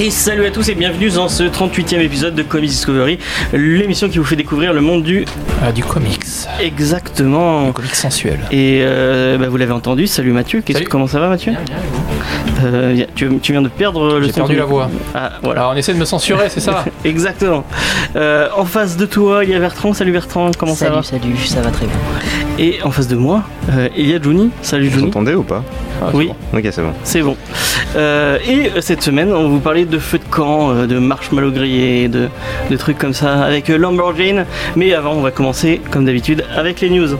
Et salut à tous et bienvenue dans ce 38e épisode de Comics Discovery, l'émission qui vous fait découvrir le monde du... Ah, du comics. Exactement. Du comics sensuel. Et euh, bah, vous l'avez entendu, salut Mathieu. Salut. comment ça va Mathieu? A- tu, tu viens de perdre le J'ai perdu de- la voix. Ah voilà. Alors on essaie de me censurer, c'est ça Exactement. Euh, en face de toi, il y a Bertrand. Salut Bertrand, comment salut, ça va salut, ça va très bien. Et en face de moi, euh, il y a Juni. Salut Vous Juni. entendez ou pas Ah, Oui. bon. Ok, c'est bon. C'est bon. Euh, et euh, cette semaine, on va vous parler de feu de camp, euh, de marshmallow grillé, de, de trucs comme ça avec euh, Lamborghini. Mais avant, on va commencer, comme d'habitude, avec les news.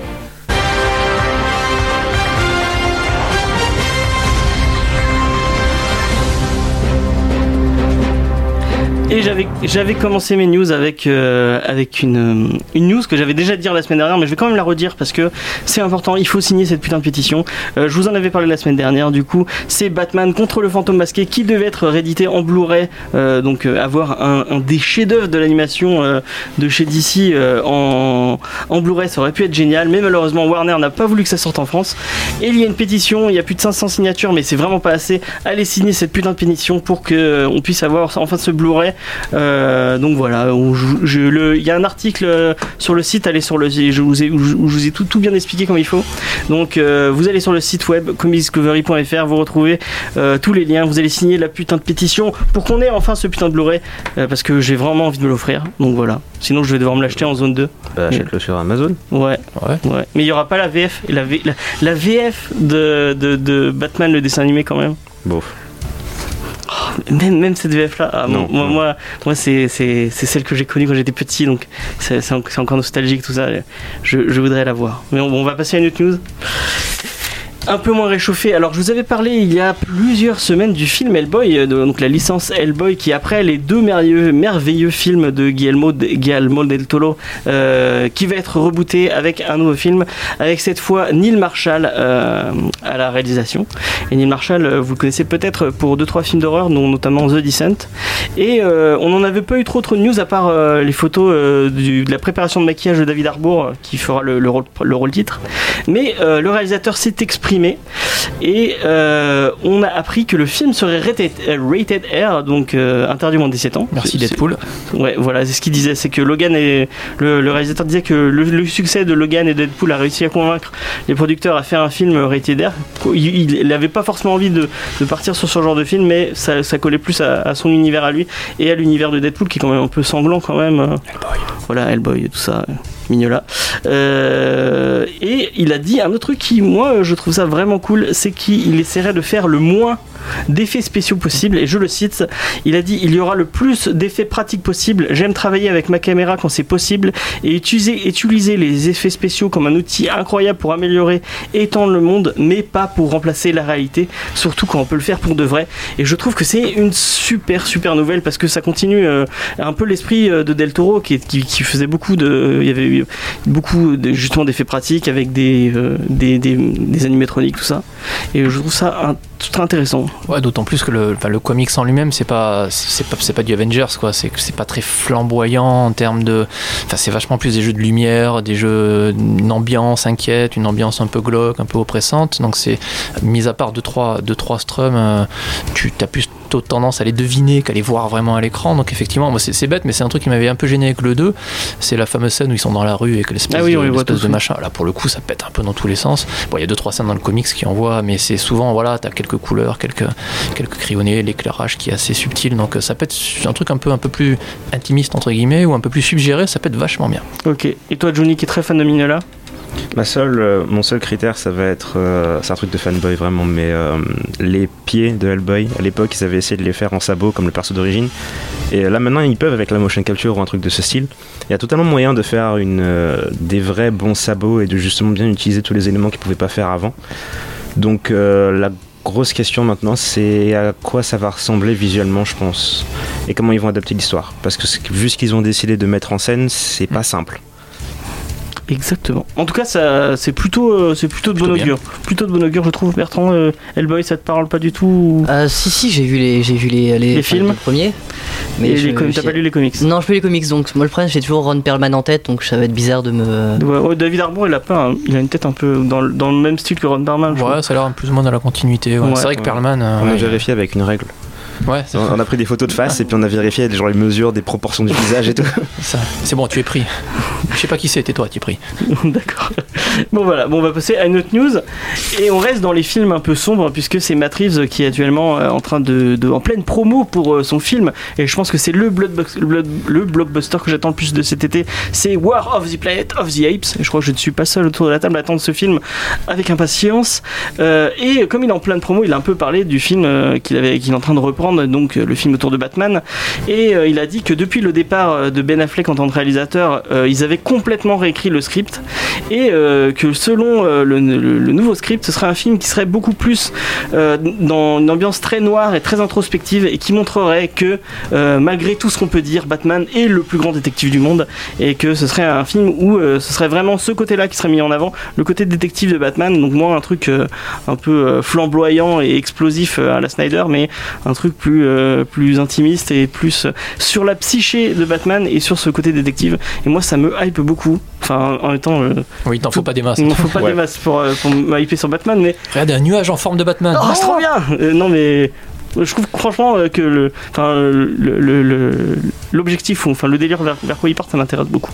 Et j'avais, commencé mes news avec, euh, avec une, une news que j'avais déjà dit la semaine dernière, mais je vais quand même la redire parce que c'est important, il faut signer cette putain de pétition. Euh, je vous en avais parlé la semaine dernière, du coup, c'est Batman contre le fantôme masqué qui devait être réédité en Blu-ray, euh, donc euh, avoir un, un des chefs-d'œuvre de l'animation euh, de chez DC euh, en, en Blu-ray, ça aurait pu être génial, mais malheureusement Warner n'a pas voulu que ça sorte en France. Et il y a une pétition, il y a plus de 500 signatures, mais c'est vraiment pas assez. Allez signer cette putain de pétition pour que on puisse avoir enfin ce Blu-ray. Euh, donc voilà, il y a un article euh, sur le site, allez sur le, je vous ai, où je, vous ai tout, tout bien expliqué comme il faut. Donc euh, vous allez sur le site web comicsdiscovery.fr, vous retrouvez tous les liens, vous allez signer la putain de pétition pour qu'on ait enfin ce putain de Blu-ray parce que j'ai vraiment envie de me l'offrir. Donc voilà, sinon je vais devoir me l'acheter en zone 2. Bah, achète-le sur Amazon. Ouais, Ouais. ouais. Mais il y aura pas la VF, la, V- la, la VF de, de, de Batman le dessin animé quand même. Bon. Même, même cette VF là, Non, moi, non. moi, moi c'est, celle que j'ai connue quand j'étais petit, donc c'est encore nostalgique tout ça. Je, je voudrais la voir. Mais on, on va passer à une autre news. Un peu moins réchauffé. Alors, je vous avais parlé il y a plusieurs semaines du film Hellboy, euh, donc la licence Hellboy, qui après les deux merveilleux, films de Guillermo, de- Guillermo del Toro, euh, qui va être rebooté avec un nouveau film, avec cette fois Neil Marshall euh, à la réalisation. Et Neil Marshall, vous le connaissez peut-être pour deux trois films d'horreur, dont notamment The Descent. Et on n'en avait pas eu trop de news à part les photos de la préparation de maquillage de David Harbour, qui fera le, le rôle, le rôle titre. Mais le réalisateur s'est exprimé et euh, on a appris que le film serait rated, euh, rated R, donc euh, interdit moins de 17 ans. Merci Deadpool. Ouais, voilà, c'est ce qu'il disait, c'est que Logan et le, le réalisateur disait que le, le succès de Logan et Deadpool a réussi à convaincre les producteurs à faire un film rated R. Il n'avait pas forcément envie de, de partir sur ce genre de film, mais ça, ça collait plus à, à son univers à lui et à l'univers de Deadpool qui est quand même un peu sanglant quand même. euh, Voilà, Hellboy et tout ça, mignola. Euh, et il a dit un autre truc qui, moi, je trouve ça vraiment cool, c'est qu'il essaierait de faire le moins d'effets spéciaux possible. Et je le cite, il a dit il y aura le plus d'effets pratiques possible. J'aime travailler avec ma caméra quand c'est possible et utiliser, utiliser les effets spéciaux comme un outil incroyable pour améliorer étendre le monde, mais pas pour remplacer la réalité, surtout quand on peut le faire pour de vrai. Et je trouve que c'est une super super nouvelle parce que ça continue euh, un peu l'esprit euh, de Del Toro qui, qui, qui faisait beaucoup de, il y avait eu beaucoup de, justement d'effets pratiques avec des, euh, des, animatroniques tout ça. Et je trouve ça très intéressant. Ouais, d'autant plus que le, le comics en lui-même, c'est pas, c'est pas, c'est pas du Avengers, quoi. C'est, c'est pas très flamboyant en termes de. Enfin, c'est vachement plus des jeux de lumière, des jeux, une ambiance inquiète, une ambiance un peu glauque, un peu oppressante. Donc, c'est, mis à part deux, trois, deux, trois strums, euh, tu as plus plutôt tendance à les deviner qu'à les voir vraiment à l'écran. Donc effectivement, moi c'est bête, mais c'est un truc qui m'avait un peu gêné avec le 2. C'est la fameuse scène où ils sont dans la rue et que l'espèce Ah oui, de, tous, de oui. machin. Là pour le coup, ça pète un peu dans tous les sens. Bon, il y a deux trois scènes dans le comics qui envoient, mais c'est souvent voilà, t'as quelques couleurs, quelques quelques crayonnés, l'éclairage qui est assez subtil. Donc euh, ça peut être un truc un peu un peu plus intimiste entre guillemets ou un peu plus suggéré. Ça peut être vachement bien. Ok. Et toi, Johnny, qui est très fan de Mignola? Ma seule, euh, mon seul critère, ça va être. euh, c'est un truc de fanboy vraiment, mais euh, les pieds de Hellboy, à l'époque, ils avaient essayé de les faire en sabot comme le perso d'origine. Et là maintenant, ils peuvent avec la motion capture ou un truc de ce style. Il y a totalement moyen de faire une, euh, des vrais bons sabots et de justement bien utiliser tous les éléments qu'ils pouvaient pas faire avant. Donc euh, la grosse question maintenant, c'est à quoi ça va ressembler visuellement, je pense, et comment ils vont adapter l'histoire. Parce que vu ce qu'ils ont décidé de mettre en scène, c'est pas simple. Exactement. En tout cas, ça, c'est plutôt, euh, c'est plutôt de bon bien. augure. Plutôt de bon augure, je trouve. Bertrand, euh, Hellboy, ça te parle pas du tout Euh, si, si, j'ai vu les, j'ai vu les, Les films. Et je- les comics, t'as j'ai- pas lu les comics? Non, je peux les comics donc. Moi, le problème, j'ai toujours Ron Perlman en tête donc ça va être bizarre de me. Ouais, ouais, David Harbour, il a pas, un- il a une tête un peu dans, le- dans le même style que Ron Perlman. je Ouais, ça a l'air plus ou moins dans la continuité. ouais. Ouais. c'est vrai que. Perlman. euh, On a ouais, vérifié avec une règle. ouais, c'est On a pris des photos de face et puis on a vérifié genre les mesures, des proportions du visage et tout. ça. C'est bon, tu es pris. Je sais pas qui c'est, toi, tu es pris. D'accord. Bon voilà, bon, on va passer à une autre news et on reste dans les films un peu sombres puisque c'est Matt Reeves qui est actuellement euh, en train de, en pleine promo pour euh, son film et je pense que c'est le, le le blockbuster que j'attends le plus de cet été. C'est War of the Planet of the Apes et je crois que je ne suis pas seul autour de la table à attendre ce film avec impatience. Euh, et comme il est en pleine promo, il a un peu parlé du film qu'il avait, qu'il est en train de reprendre, donc le film autour de Batman. Et il a dit que depuis le départ de Ben Affleck en tant que réalisateur, ils avaient complètement réécrit le script et euh, que selon euh, le, nouveau script, ce serait un film qui serait beaucoup plus euh, dans une ambiance très noire et très introspective et qui montrerait que malgré tout ce qu'on peut dire, Batman est le plus grand détective du monde et que ce serait un film où ce serait vraiment ce côté-là qui serait mis en avant, le côté détective de Batman, donc moins un truc un peu flamboyant et explosif à la Snyder, mais un truc plus, plus intimiste et plus sur la psyché de Batman et sur ce côté détective. Et moi, ça me hype beaucoup. Enfin, en étant. euh, Oui, il t'en faut pas des masses. il faut pas Ouais. des masses pour, euh, pour me hyper sur Batman, mais. Regarde, un nuage en forme de Batman. Oh, c'est trop bien Euh, Non, mais. Je trouve franchement euh, que le, enfin, le- le- le- l'objectif, ou enfin le délire vers, vers quoi il part, ça m'intéresse beaucoup.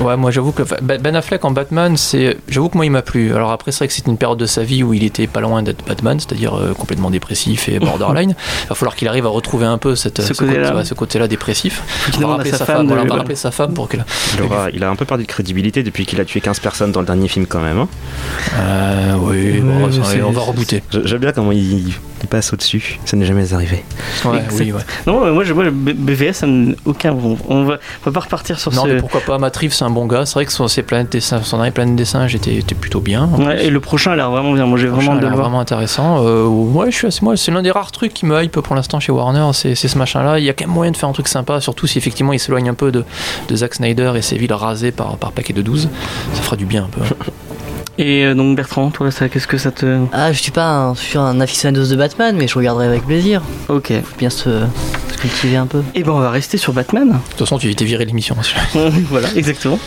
Ouais, moi j'avoue que Ben Ben Affleck en Batman, c'est, j'avoue que moi il m'a plu. Alors après c'est vrai que c'est une période de sa vie où il était pas loin d'être Batman, c'est-à-dire euh, complètement dépressif et borderline. Il va falloir qu'il arrive à retrouver un peu cette, Ce ce, côté- côté-là. ouais, ce côté-là dépressif. On va rappeler sa sa femme femme, de- voilà, on va voilà. rappeler sa femme pour qu'elle. Il, aura- il a un peu perdu de crédibilité depuis qu'il a tué 15 personnes dans le dernier film quand même. hein. Euh, oui, bon, on va rebooter. J'aime bien comment il, il passe au-dessus. Ça n'est jamais arrivé. Ouais, oui, ouais. Non, mais moi, je, moi BVS, ça aucun. On, on va, on va pas repartir sur Non, ce. mais pourquoi pas Matt Reeves, c'est un bon gars. C'est vrai que son, ses planètes des singes- son dernier planète des singes était, était plutôt bien. Ouais, et le prochain a l'air vraiment bien. Moi, j'ai vraiment de vraiment intéressant. Euh, ouais, je suis assez, moi, c'est l'un des rares trucs qui me hype pour l'instant chez Warner, c'est c'est ce machin-là. Il y a quand même moyen de faire un truc sympa, surtout si effectivement il s'éloigne un peu de, de Zack Snyder et ses villes rasées par, par paquet de 12. Ça fera du bien un peu. Et euh, donc, Bertrand, toi, ça, qu'est-ce que ça te. Ah, je suis pas un, je suis un aficionado de Batman, mais je regarderai avec plaisir. Ok. Faut bien se, se cultiver un peu. Et ben, on va rester sur Batman. De toute façon, tu t'es viré de l'émission. voilà, exactement.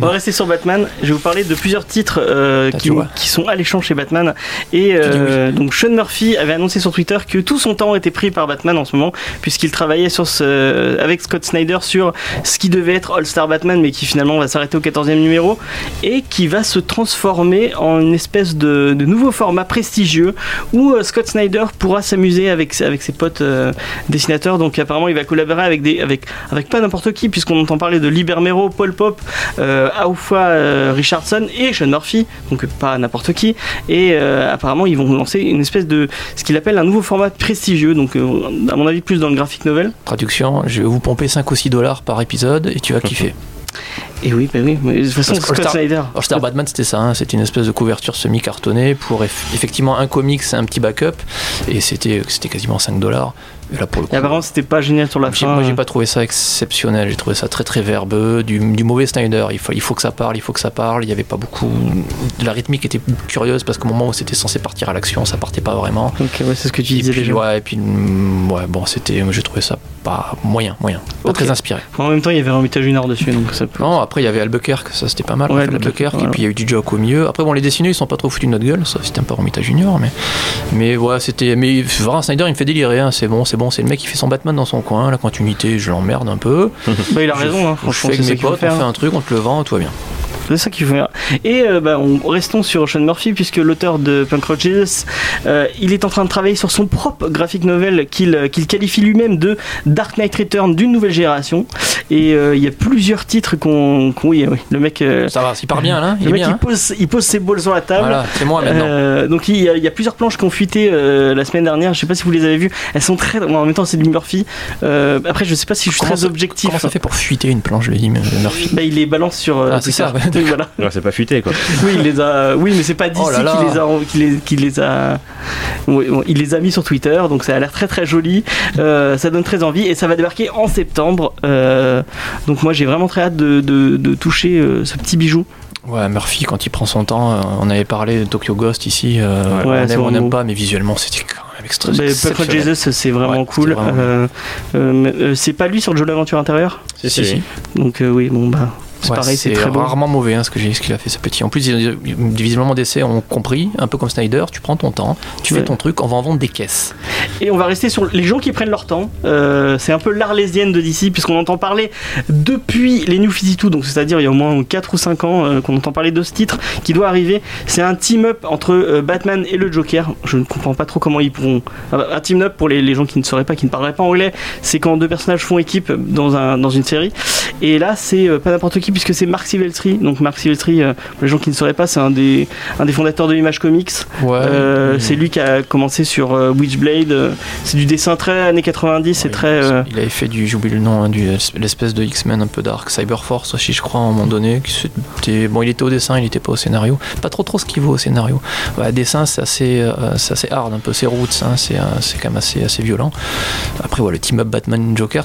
On va rester sur Batman. Je vais vous parler de plusieurs titres euh, qui, qui sont alléchants chez Batman. Et euh, donc Sean Murphy avait annoncé sur Twitter que tout son temps était pris par Batman en ce moment, puisqu'il travaillait sur ce, avec Scott Snyder sur ce qui devait être All Star Batman, mais qui finalement va s'arrêter au 14e numéro, et qui va se transformer en une espèce de, de nouveau format prestigieux où euh, Scott Snyder pourra s'amuser avec, avec ses potes euh, dessinateurs. Donc apparemment, il va collaborer avec, des, avec, avec pas n'importe qui, puisqu'on entend parler de Libermero, Paul Pop, euh, Aufa euh, Richardson et Sean Murphy, donc pas n'importe qui. Et euh, apparemment, ils vont lancer une espèce de ce qu'il appelle un nouveau format prestigieux, donc euh, à mon avis plus dans le graphic novel. Traduction, je vais vous pomper 5 ou 6 dollars par épisode et tu vas kiffer. Et oui, bah oui, mais de toute façon, Scott Snyder. All Star Batman, c'était ça, hein, c'était une espèce de couverture semi-cartonnée pour eff- effectivement un comics, un petit backup, et c'était c'était quasiment 5 dollars. Et là, pour le coup, Et apparemment, c'était pas génial sur la fin. Moi, j'ai pas trouvé ça exceptionnel. J'ai trouvé ça très très verbeux, du, du mauvais Snyder. Il faut, il faut que ça parle, il faut que ça parle. Il y avait pas beaucoup. La rythmique était curieuse parce qu'au moment où c'était censé partir à l'action, ça partait pas vraiment. Ok, ouais, c'est ce que tu Et disais puis, déjà. ouais, et puis, mm, ouais, bon, c'était. J'ai trouvé ça pas moyen, moyen. Pas très inspiré. En même temps, il y avait Romita Junior dessus, donc ça peut. Non, après, il y avait Albuquerque, ça c'était pas mal. Ouais, en Albuquerque, voilà. et puis il y a eu du Jock au milieu. Après, bon, les dessinés, ils sont pas trop foutus de notre gueule, sauf si c'était un peu Romita Junior, mais. Mais ouais, c'était. Mais vraiment, Snyder, il me fait délirer, hein. c'est bon, c'est bon, c'est le mec qui fait son Batman dans son coin. La continuité, je l'emmerde un peu. Bah, il a Je- raison, hein, Je fais avec mes potes, on fait un truc, on te le vend, tout va bien. C'est ça qu'il faut faire. Et euh, bah, on, restons sur Sean Murphy, puisque l'auteur de Punk Rock Jesus, euh, il est en train de travailler sur son propre graphic novel qu'il euh, qu'il qualifie lui-même de Dark Knight Return d'une nouvelle génération. Et euh, il y a plusieurs titres qu'on. qu'on- oui, oui, le mec. euh, Ça va, il part bien là, il le mec, bien. il, hein. pose, il pose ses balls sur la table. Voilà, c'est moi maintenant. Euh, donc il y, a, il y a plusieurs planches qui ont fuité euh, la semaine dernière. Je sais pas si vous les avez vues. Elles sont très. bon, en même temps, c'est du Murphy. Euh, après, je sais pas si je suis Comment très ça- objectif. Comment ça fait pour fuiter une planche, je l'ai dit, mais Murphy Bah, il les balance sur. Ah, c'est ça, Donc, voilà. Ouais, c'est pas futé quoi. Oui, il les a. Oui, mais c'est pas d'ici Oh là là. qui les a, qui les, qui les a. Oui, bon, il les a mis sur Twitter, donc ça a l'air très très joli. Euh, ça donne très envie et ça va débarquer en septembre. Euh, donc moi j'ai vraiment très hâte de, de- de toucher euh, ce petit bijou. Ouais, Murphy, quand il prend son temps, euh, on avait parlé de Tokyo Ghost ici. euh, Ouais, on c'est aime, on n'aime pas, mais visuellement, c'était quand même extra- Mais exceptionnel. Puck Jesus, c'est vraiment Ouais, cool. vraiment Euh, euh, euh, c'est pas lui sur le jeu de l'aventure intérieure Si, Si, si. Donc euh, oui, bon bah c'est Ouais, pareil, c'est très beau. rarement mauvais hein, ce que j'ai- ce qu'il a fait ce petit. En plus, visiblement DC ont compris, un peu comme Snyder, tu prends ton temps, tu Ouais. fais ton truc, on va en vendre des caisses. Et on va rester sur les gens qui prennent leur temps. Euh, c'est un peu l'arlésienne de DC, puisqu'on entend parler depuis les New 52, donc c'est-à-dire il y a au moins 4 ou 5 ans euh, qu'on entend parler de ce titre qui doit arriver. C'est un team-up entre euh, Batman et le Joker. Je ne comprends pas trop comment ils pourront. Un team-up pour les, les gens qui ne sauraient pas, qui ne parleraient pas anglais, c'est quand deux personnages font équipe dans, un, dans une série. Et là, c'est pas n'importe qui, puisque c'est Mark Silvestri. Donc Mark Silvestri, euh, pour les gens qui ne sauraient pas, c'est un des, un des fondateurs de Image Comics. Ouais. Euh, il- C'est lui qui a commencé sur euh, Witchblade. c'est du dessin très années 90, c'est Ouais, très. Il avait fait du, j'oublie le nom, hein, du, l'espèce de X-Men un peu dark, Cyberforce aussi, je crois, à un moment donné. c'était- bon, il était au dessin, il n'était pas au scénario. Pas trop trop ce qu'il vaut au scénario. Ouais, dessin, c'est assez, c'est assez hard, un peu, c'est roots, hein, c'est, c'est quand même assez, assez violent. Après, le team-up Batman-Joker,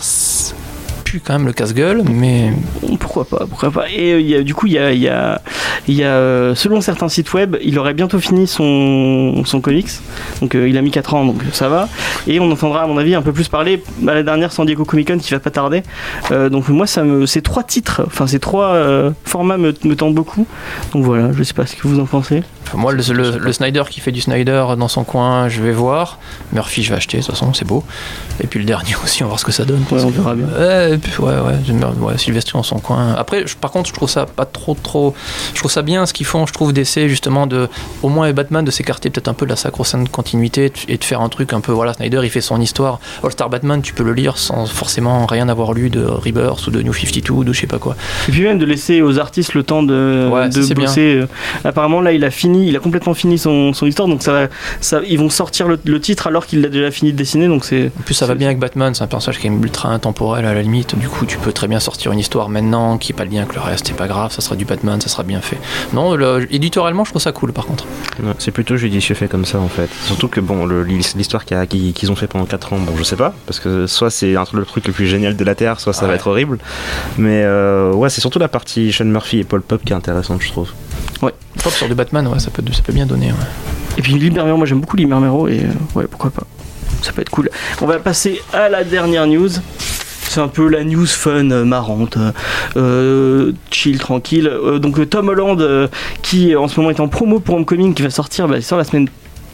quand même le casse-gueule, mais Pourquoi pas, pourquoi pas. Et euh, du coup, il y a, y y a, euh, selon certains sites web, il aurait bientôt fini son, son comics. Donc euh, il a mis 4 ans, donc ça va. Et on entendra, à mon avis, un peu plus parler à la dernière San Diego Comic Con qui va pas tarder. Donc moi, ça me, ces trois titres, enfin ces trois formats me, me tentent beaucoup. Donc voilà, je sais pas ce que vous en pensez. Moi, le, le- le Snyder qui fait du Snyder dans son coin, je vais voir. Murphy, je vais acheter, de toute façon, c'est beau. Et puis le dernier aussi, on va voir ce que ça donne. Ouais, on verra bien. Ouais, puis, ouais, ouais, j'aime- ouais, Sylvester dans son coin. Après, je- par contre, je trouve ça pas trop, trop. Je trouve ça bien ce qu'ils font, je trouve, d'essayer justement de, au moins, et Batman, de s'écarter peut-être un peu de la sacro-sainte continuité et de faire un truc un peu. Voilà, Snyder, il fait son histoire. All-Star Batman, tu peux le lire sans forcément rien avoir lu de Rebirth ou de New 52 ou de je sais pas quoi. Et puis même de laisser aux artistes le temps de, de bosser. Euh, Apparemment là il a fini, il a complètement fini son, son histoire, donc ça, va- ça, ils vont sortir le, le titre alors qu'il l'a déjà fini de dessiner, donc c'est. En plus, ça va bien avec Batman, c'est un personnage qui est ultra intemporel à la limite. Du coup, tu peux très bien sortir une histoire maintenant qui est pas le lien avec le reste, c'est pas grave, ça sera du Batman, ça sera bien fait. Non, le- éditorialement, je trouve ça cool par contre. Ouais, c'est plutôt judicieux fait comme ça en fait. Surtout que bon, le- l'histoire qu'ils ont fait pendant 4 ans, bon, je sais pas, parce que soit c'est un- le truc le plus génial de la Terre, soit ça va être horrible. Mais euh, ouais, c'est surtout la partie Sean Murphy et Paul Pop qui est intéressante, je trouve. Pop sur du Batman, ouais, ça peut, ça peut bien donner. ouais. Et puis Libermero, moi j'aime beaucoup Libermero et euh, ouais pourquoi pas. Ça peut être cool. On va passer à la dernière news. C'est un peu la news fun, euh, marrante, euh, chill, tranquille. Euh, donc Tom Holland, euh, qui en ce moment est en promo pour Homecoming, qui va sortir, bah, il sort la semaine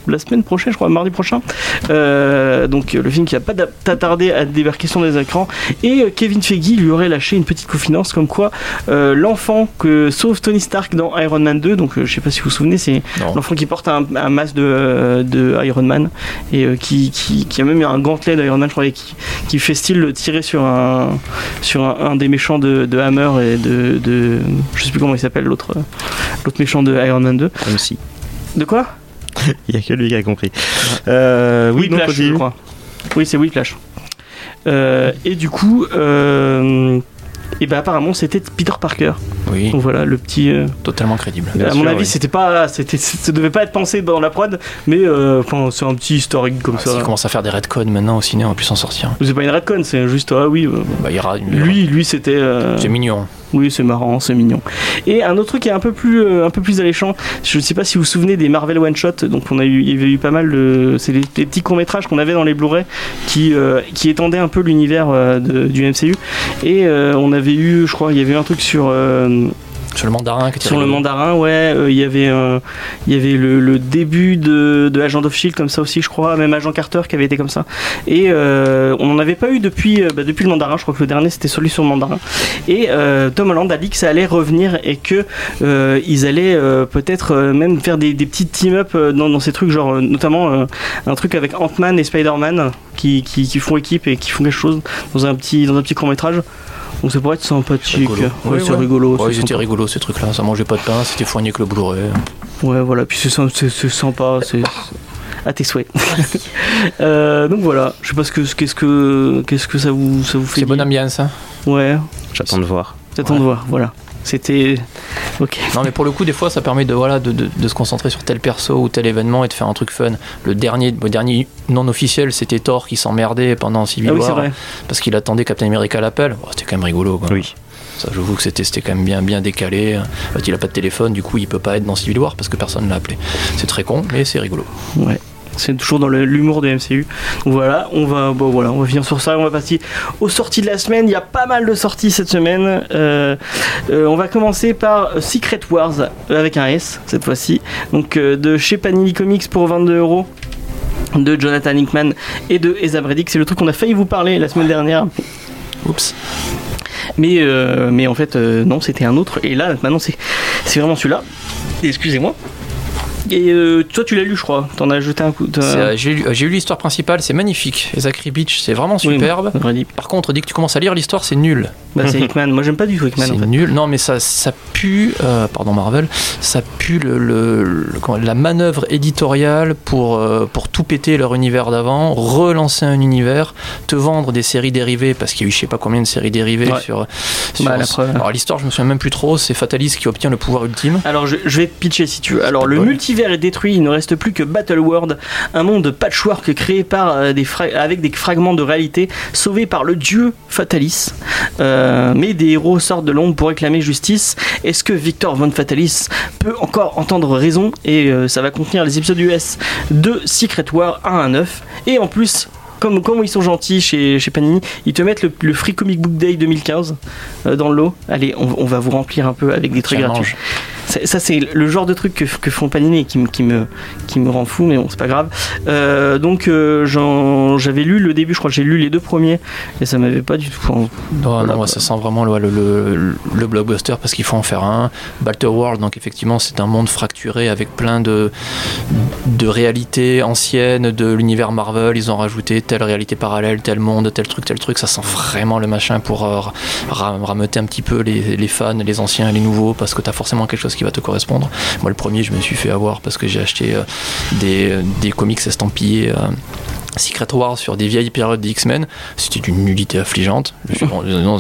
la semaine prochaine, je crois, mardi prochain. Euh, donc euh, le film qui va pas tarder à débarquer sur les écrans. Et euh, Kevin Feige lui aurait lâché une petite confidence comme quoi euh, l'enfant que sauve Tony Stark dans Iron Man 2, donc euh, je sais pas si vous vous souvenez, c'est l'enfant qui porte un, un masque de, de Iron Man et qui, qui, qui a même eu un gantelet d'Iron Man, je crois, et qui, qui fait style le tirer sur un, sur un, un des méchants de, de Hammer et de, de. Je sais plus comment il s'appelle l'autre l'autre méchant de Iron Man 2. Comme si. De quoi? Il y a que lui qui a compris. Euh, oui, donc Whiplash, je crois. Oui, c'est Whiplash. Euh, et du coup, euh, et ben apparemment c'était Peter Parker. Oui, Donc voilà, le petit. euh, totalement crédible. Bien à mon sûr, avis, oui. c'était pas, c'était, ça devait pas être pensé dans la prod, mais euh, enfin, c'est un petit historique comme Ah, ça. S'il commence à faire des redcodes maintenant au ciné, on va plus s'en sortir. C'est pas une redcon, c'est juste ah oui. euh, Bah, il il lui, lui c'était. euh, c'est mignon. Oui, c'est marrant, c'est mignon. Et un autre truc qui est un peu plus, euh, alléchant. Je ne sais pas si vous vous souvenez des Marvel One Shot. Donc on a eu, il y avait eu pas mal de, c'est les, petits courts métrages qu'on avait dans les Blu-ray qui, euh, étendaient un peu l'univers euh, du MCU. Et on avait eu, je crois, il y avait eu un truc sur. Sur le mandarin, qui était sur le mandarin, ouais, euh, il y avait, euh, il y avait le, le début de, de Agent of Shield comme ça aussi, je crois, même Agent Carter qui avait été comme ça. Et euh, on n'en avait pas eu depuis, bah, depuis le mandarin. Je crois que le dernier c'était celui sur le mandarin. Et Tom Holland a dit que ça allait revenir et que ils allaient peut-être même faire des, des petits team-up dans, dans ces trucs, genre notamment un truc avec Ant-Man et Spider-Man qui, qui, qui font équipe et qui font quelque chose dans un petit, dans un petit court métrage. Donc ça pourrait être sympathique. Rigolo. Ouais, Ouais, c'est ouais. rigolo. Ouais, sympa. rigolos ces trucs-là. Ça mangeait pas de pain, c'était fourni avec le Blu-ray. Ouais, voilà, puis c'est sym- c'est- c'est sympa, c'est à tes souhaits. Euh, donc voilà, je sais pas ce que qu'est-ce que qu'est-ce que ça vous ça vous fait. C'est bonne ambiance. Hein. Ouais, J'attends de voir. j'attends Ouais. de voir. Voilà, c'était ok. Non, mais pour le coup, des fois, ça permet de, voilà, de, de- de se concentrer sur tel perso ou tel événement et de faire un truc fun. Le dernier, le dernier non officiel, c'était Thor qui s'emmerdait pendant Civil Ah oui, War vrai. parce qu'il attendait Captain America à l'appel. Oh, c'était quand même rigolo. Quoi. Oui. Ça, j'avoue que c'était c'était quand même bien, bien décalé. En fait, il a pas de téléphone, du coup, il peut pas être dans Civil War parce que personne l'a appelé. C'est très con, mais c'est rigolo. Ouais. C'est toujours dans l'humour de MCU. Donc voilà, on va, bon, on va finir sur ça. On va passer aux sorties de la semaine. Il y a pas mal de sorties cette semaine. Euh, euh, on va commencer par Secret Wars euh, avec un S cette fois-ci. Donc de chez Panini Comics pour 22 euros de Jonathan Hickman et de Eza Bredick. C'est le truc qu'on a failli vous parler la semaine dernière. Oups. Mais, en fait, non, c'était un autre. Et là, maintenant, c'est vraiment celui-là. Excusez-moi. Et euh, toi, tu l'as lu, je crois. T'en as jeté un coup. euh, J'ai lu, l'histoire principale, c'est magnifique. Zachary Beach, c'est vraiment superbe. Par contre, dès que tu commences à lire l'histoire, c'est nul. Bah, c'est Hickman. Moi, j'aime pas du tout Hickman. C'est en fait. nul. Non, mais ça, ça pue, euh, pardon Marvel, ça pue le, le- le- comment- la manœuvre éditoriale pour, euh, pour tout péter leur univers d'avant, relancer un univers, te vendre des séries dérivées, parce qu'il y a eu je sais pas combien de séries dérivées Ouais. sur. sur- Bah, la preuve. alors l'histoire, je me souviens même plus trop, c'est Fatalis qui obtient le pouvoir ultime. Alors, je, je vais pitcher si tu veux. Alors, le Spoil. Multivers est détruit. Il ne reste plus que Battle World, un monde patchwork créé par euh, des avec des fragments de réalité, sauvé par le dieu Fatalis. Euh, mais des héros sortent de l'ombre pour réclamer justice. Est-ce que Victor von Fatalis peut encore entendre raison? Et euh, ça va contenir les épisodes US de Secret War 1 à 9. Et en plus. Comme, comme ils sont gentils chez, chez Panini, ils te mettent le, le Free Comic Book Day 2015 euh, dans le lot. Allez, on, on va vous remplir un peu avec des trucs gratuits. Ça, c'est le genre de truc que, que font Panini et qui, me- qui, me, qui me rend fou, mais bon, c'est pas grave. Euh, donc, euh, j'avais lu le début, je crois que j'ai lu les deux premiers, et ça m'avait pas du tout. Non, Voilà, non, ouais, ça sent vraiment le, le, le- le blockbuster parce qu'il faut en faire un. Battle World, donc effectivement, c'est un monde fracturé avec plein de, de réalités anciennes de l'univers Marvel. Ils ont rajouté telle réalité parallèle, tel monde, tel truc, tel truc. Ça sent vraiment le machin pour euh, ra- rameuter un petit peu les, les fans, les anciens et les nouveaux parce que tu as forcément quelque chose qui va te correspondre. Moi, le premier, je me suis fait avoir parce que j'ai acheté euh, des, des comics estampillés. Secret Wars sur des vieilles périodes des X-Men, c'était d'une nullité affligeante. Je suis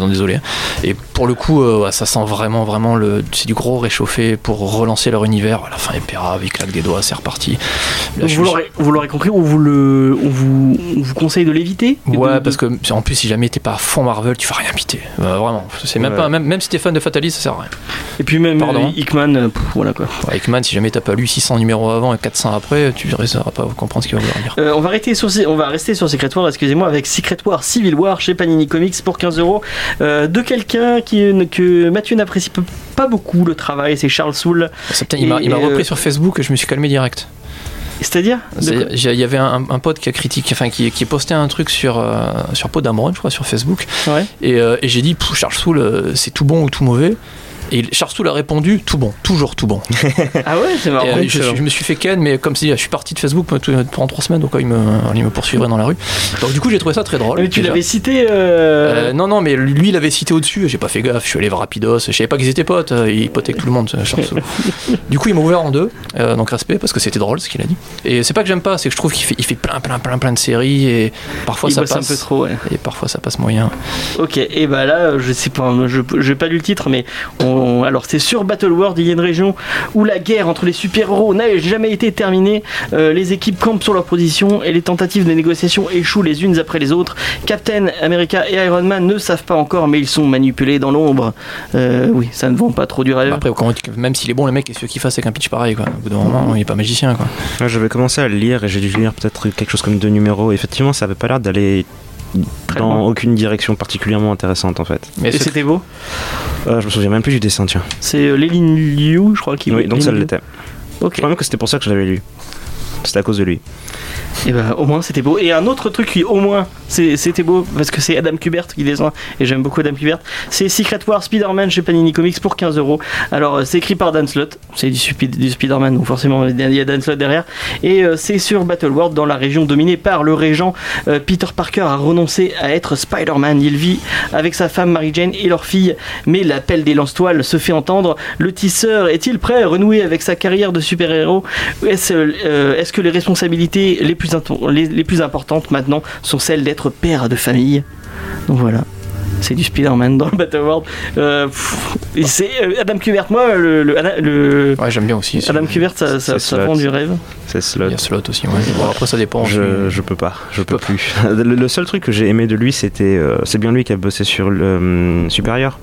désolé. Et pour le coup, euh, ça sent vraiment, vraiment le, c'est du gros réchauffé pour relancer leur univers. À la fin, Epera, il claque des doigts, c'est reparti. Là, vous l'aurez- vous l'aurez compris, on vous, le, on vous, on vous conseille de l'éviter Ouais, de- parce que en plus, si jamais t'es pas à fond Marvel, tu vas rien piter. Euh, vraiment, c'est même Ouais. pas, même, même si t'es fan de Fatalis, ça sert à rien. Et puis même Pardon. euh, Hickman, euh, pff, voilà quoi. Ouais, Hickman, si jamais t'as pas lu 600 numéros avant et 400 après, tu risqueras pas à comprendre ce qu'il va vouloir dire. On, va rester sur, on va rester sur Secret War, excusez-moi, avec Secret War Civil War chez Panini Comics pour 15 euros. Euh, De quelqu'un qui, que Mathieu n'apprécie pas beaucoup le travail, c'est Charles Soule. C'est peut-être- il m'a euh, repris sur Facebook et je me suis calmé direct. C'est-à-dire Il y avait un, un pote qui a critiqué, enfin qui, qui posté un truc sur euh, sur Podamron, je crois, sur Facebook, Ouais. et, euh, et j'ai dit, Charles Soule, euh, c'est tout bon ou tout mauvais. Et Charles Soule a répondu, tout bon, toujours tout bon. Ah ouais, c'est marrant. Euh, je, je me suis fait ken, mais comme si je suis parti de Facebook pendant trois semaines, donc il me, il me poursuivrait dans la rue. Donc du coup, j'ai trouvé ça très drôle. Mais tu l'avais cité. euh, Euh, non, non, mais lui, il avait cité au-dessus, j'ai pas fait gaffe, je suis allé voir Rapidos, je savais pas qu'ils étaient potes, euh, il avec tout le monde, Soule. Du coup, il m'a ouvert en deux, euh, donc respect, parce que c'était drôle ce qu'il a dit. Et c'est pas que j'aime pas, c'est que je trouve qu'il fait, il fait plein, plein, plein, plein de séries, et parfois il ça bosse un passe. peu trop, ouais. Et parfois ça passe moyen. Ok, et bah là, je sais pas, je j'ai pas lu le titre, mais on, alors c'est sur Battle World, il y a une région où la guerre entre les super-héros n'a jamais été terminée. Euh, les équipes campent sur leur position et les tentatives de négociation échouent les unes après les autres. Captain America et Iron Man ne savent pas encore, mais ils sont manipulés dans l'ombre. Euh, oui, ça ne vend pas trop du rêve. Après, même s'il est bon, le mec, qu'est-ce qu'il fasse avec un pitch pareil, quoi? Au bout d'un moment, il est pas magicien, quoi. Ouais, J'avais commencé à le lire et j'ai dû lire peut-être quelque chose comme deux numéros. Effectivement, ça avait pas l'air d'aller Très dans loin. aucune direction particulièrement intéressante en fait. Mais c'était beau. Euh, je me souviens même plus du dessin, tiens. C'est euh, Léline Liu, je crois, qui Oui, donc ça l'était. Ok. Je crois même que c'était pour ça que je l'avais lu. C'était à cause de lui. Et bah au moins c'était beau. Et un autre truc qui au moins c'est- c'était beau parce que c'est Adam Kubert qui descend et j'aime beaucoup Adam Kubert. C'est Secret War Spider-Man chez Panini Comics pour 15 euros. Alors euh, c'est écrit par Dan Slott, c'est du, Spi- du Spider-Man donc forcément il y a Dan Slott derrière. Et euh, c'est sur Battle World dans la région dominée par le régent. Euh, Peter Parker a renoncé à être Spider-Man. Il vit avec sa femme Mary Jane et leur fille. Mais l'appel des lance-toiles se fait entendre. Le tisseur est-il prêt à renouer avec sa carrière de super-héros? Est-ce que les responsabilités les plus, into- les, les plus importantes maintenant sont celles d'être père de famille? Donc voilà. C'est du Spider-Man dans le Battle World. Euh, c'est euh, Adam Kubert, moi, le, le- le- Ouais, j'aime bien aussi. Adam Kubert, ça, ça, ça vend du rêve. C'est Slot. Il y a Slot aussi, ouais. Bon, après, ça dépend. Je, je peux pas, je peux plus. Le, le seul truc que j'ai aimé de lui, c'était. euh, c'est bien lui qui a bossé sur le hum, Supérieur.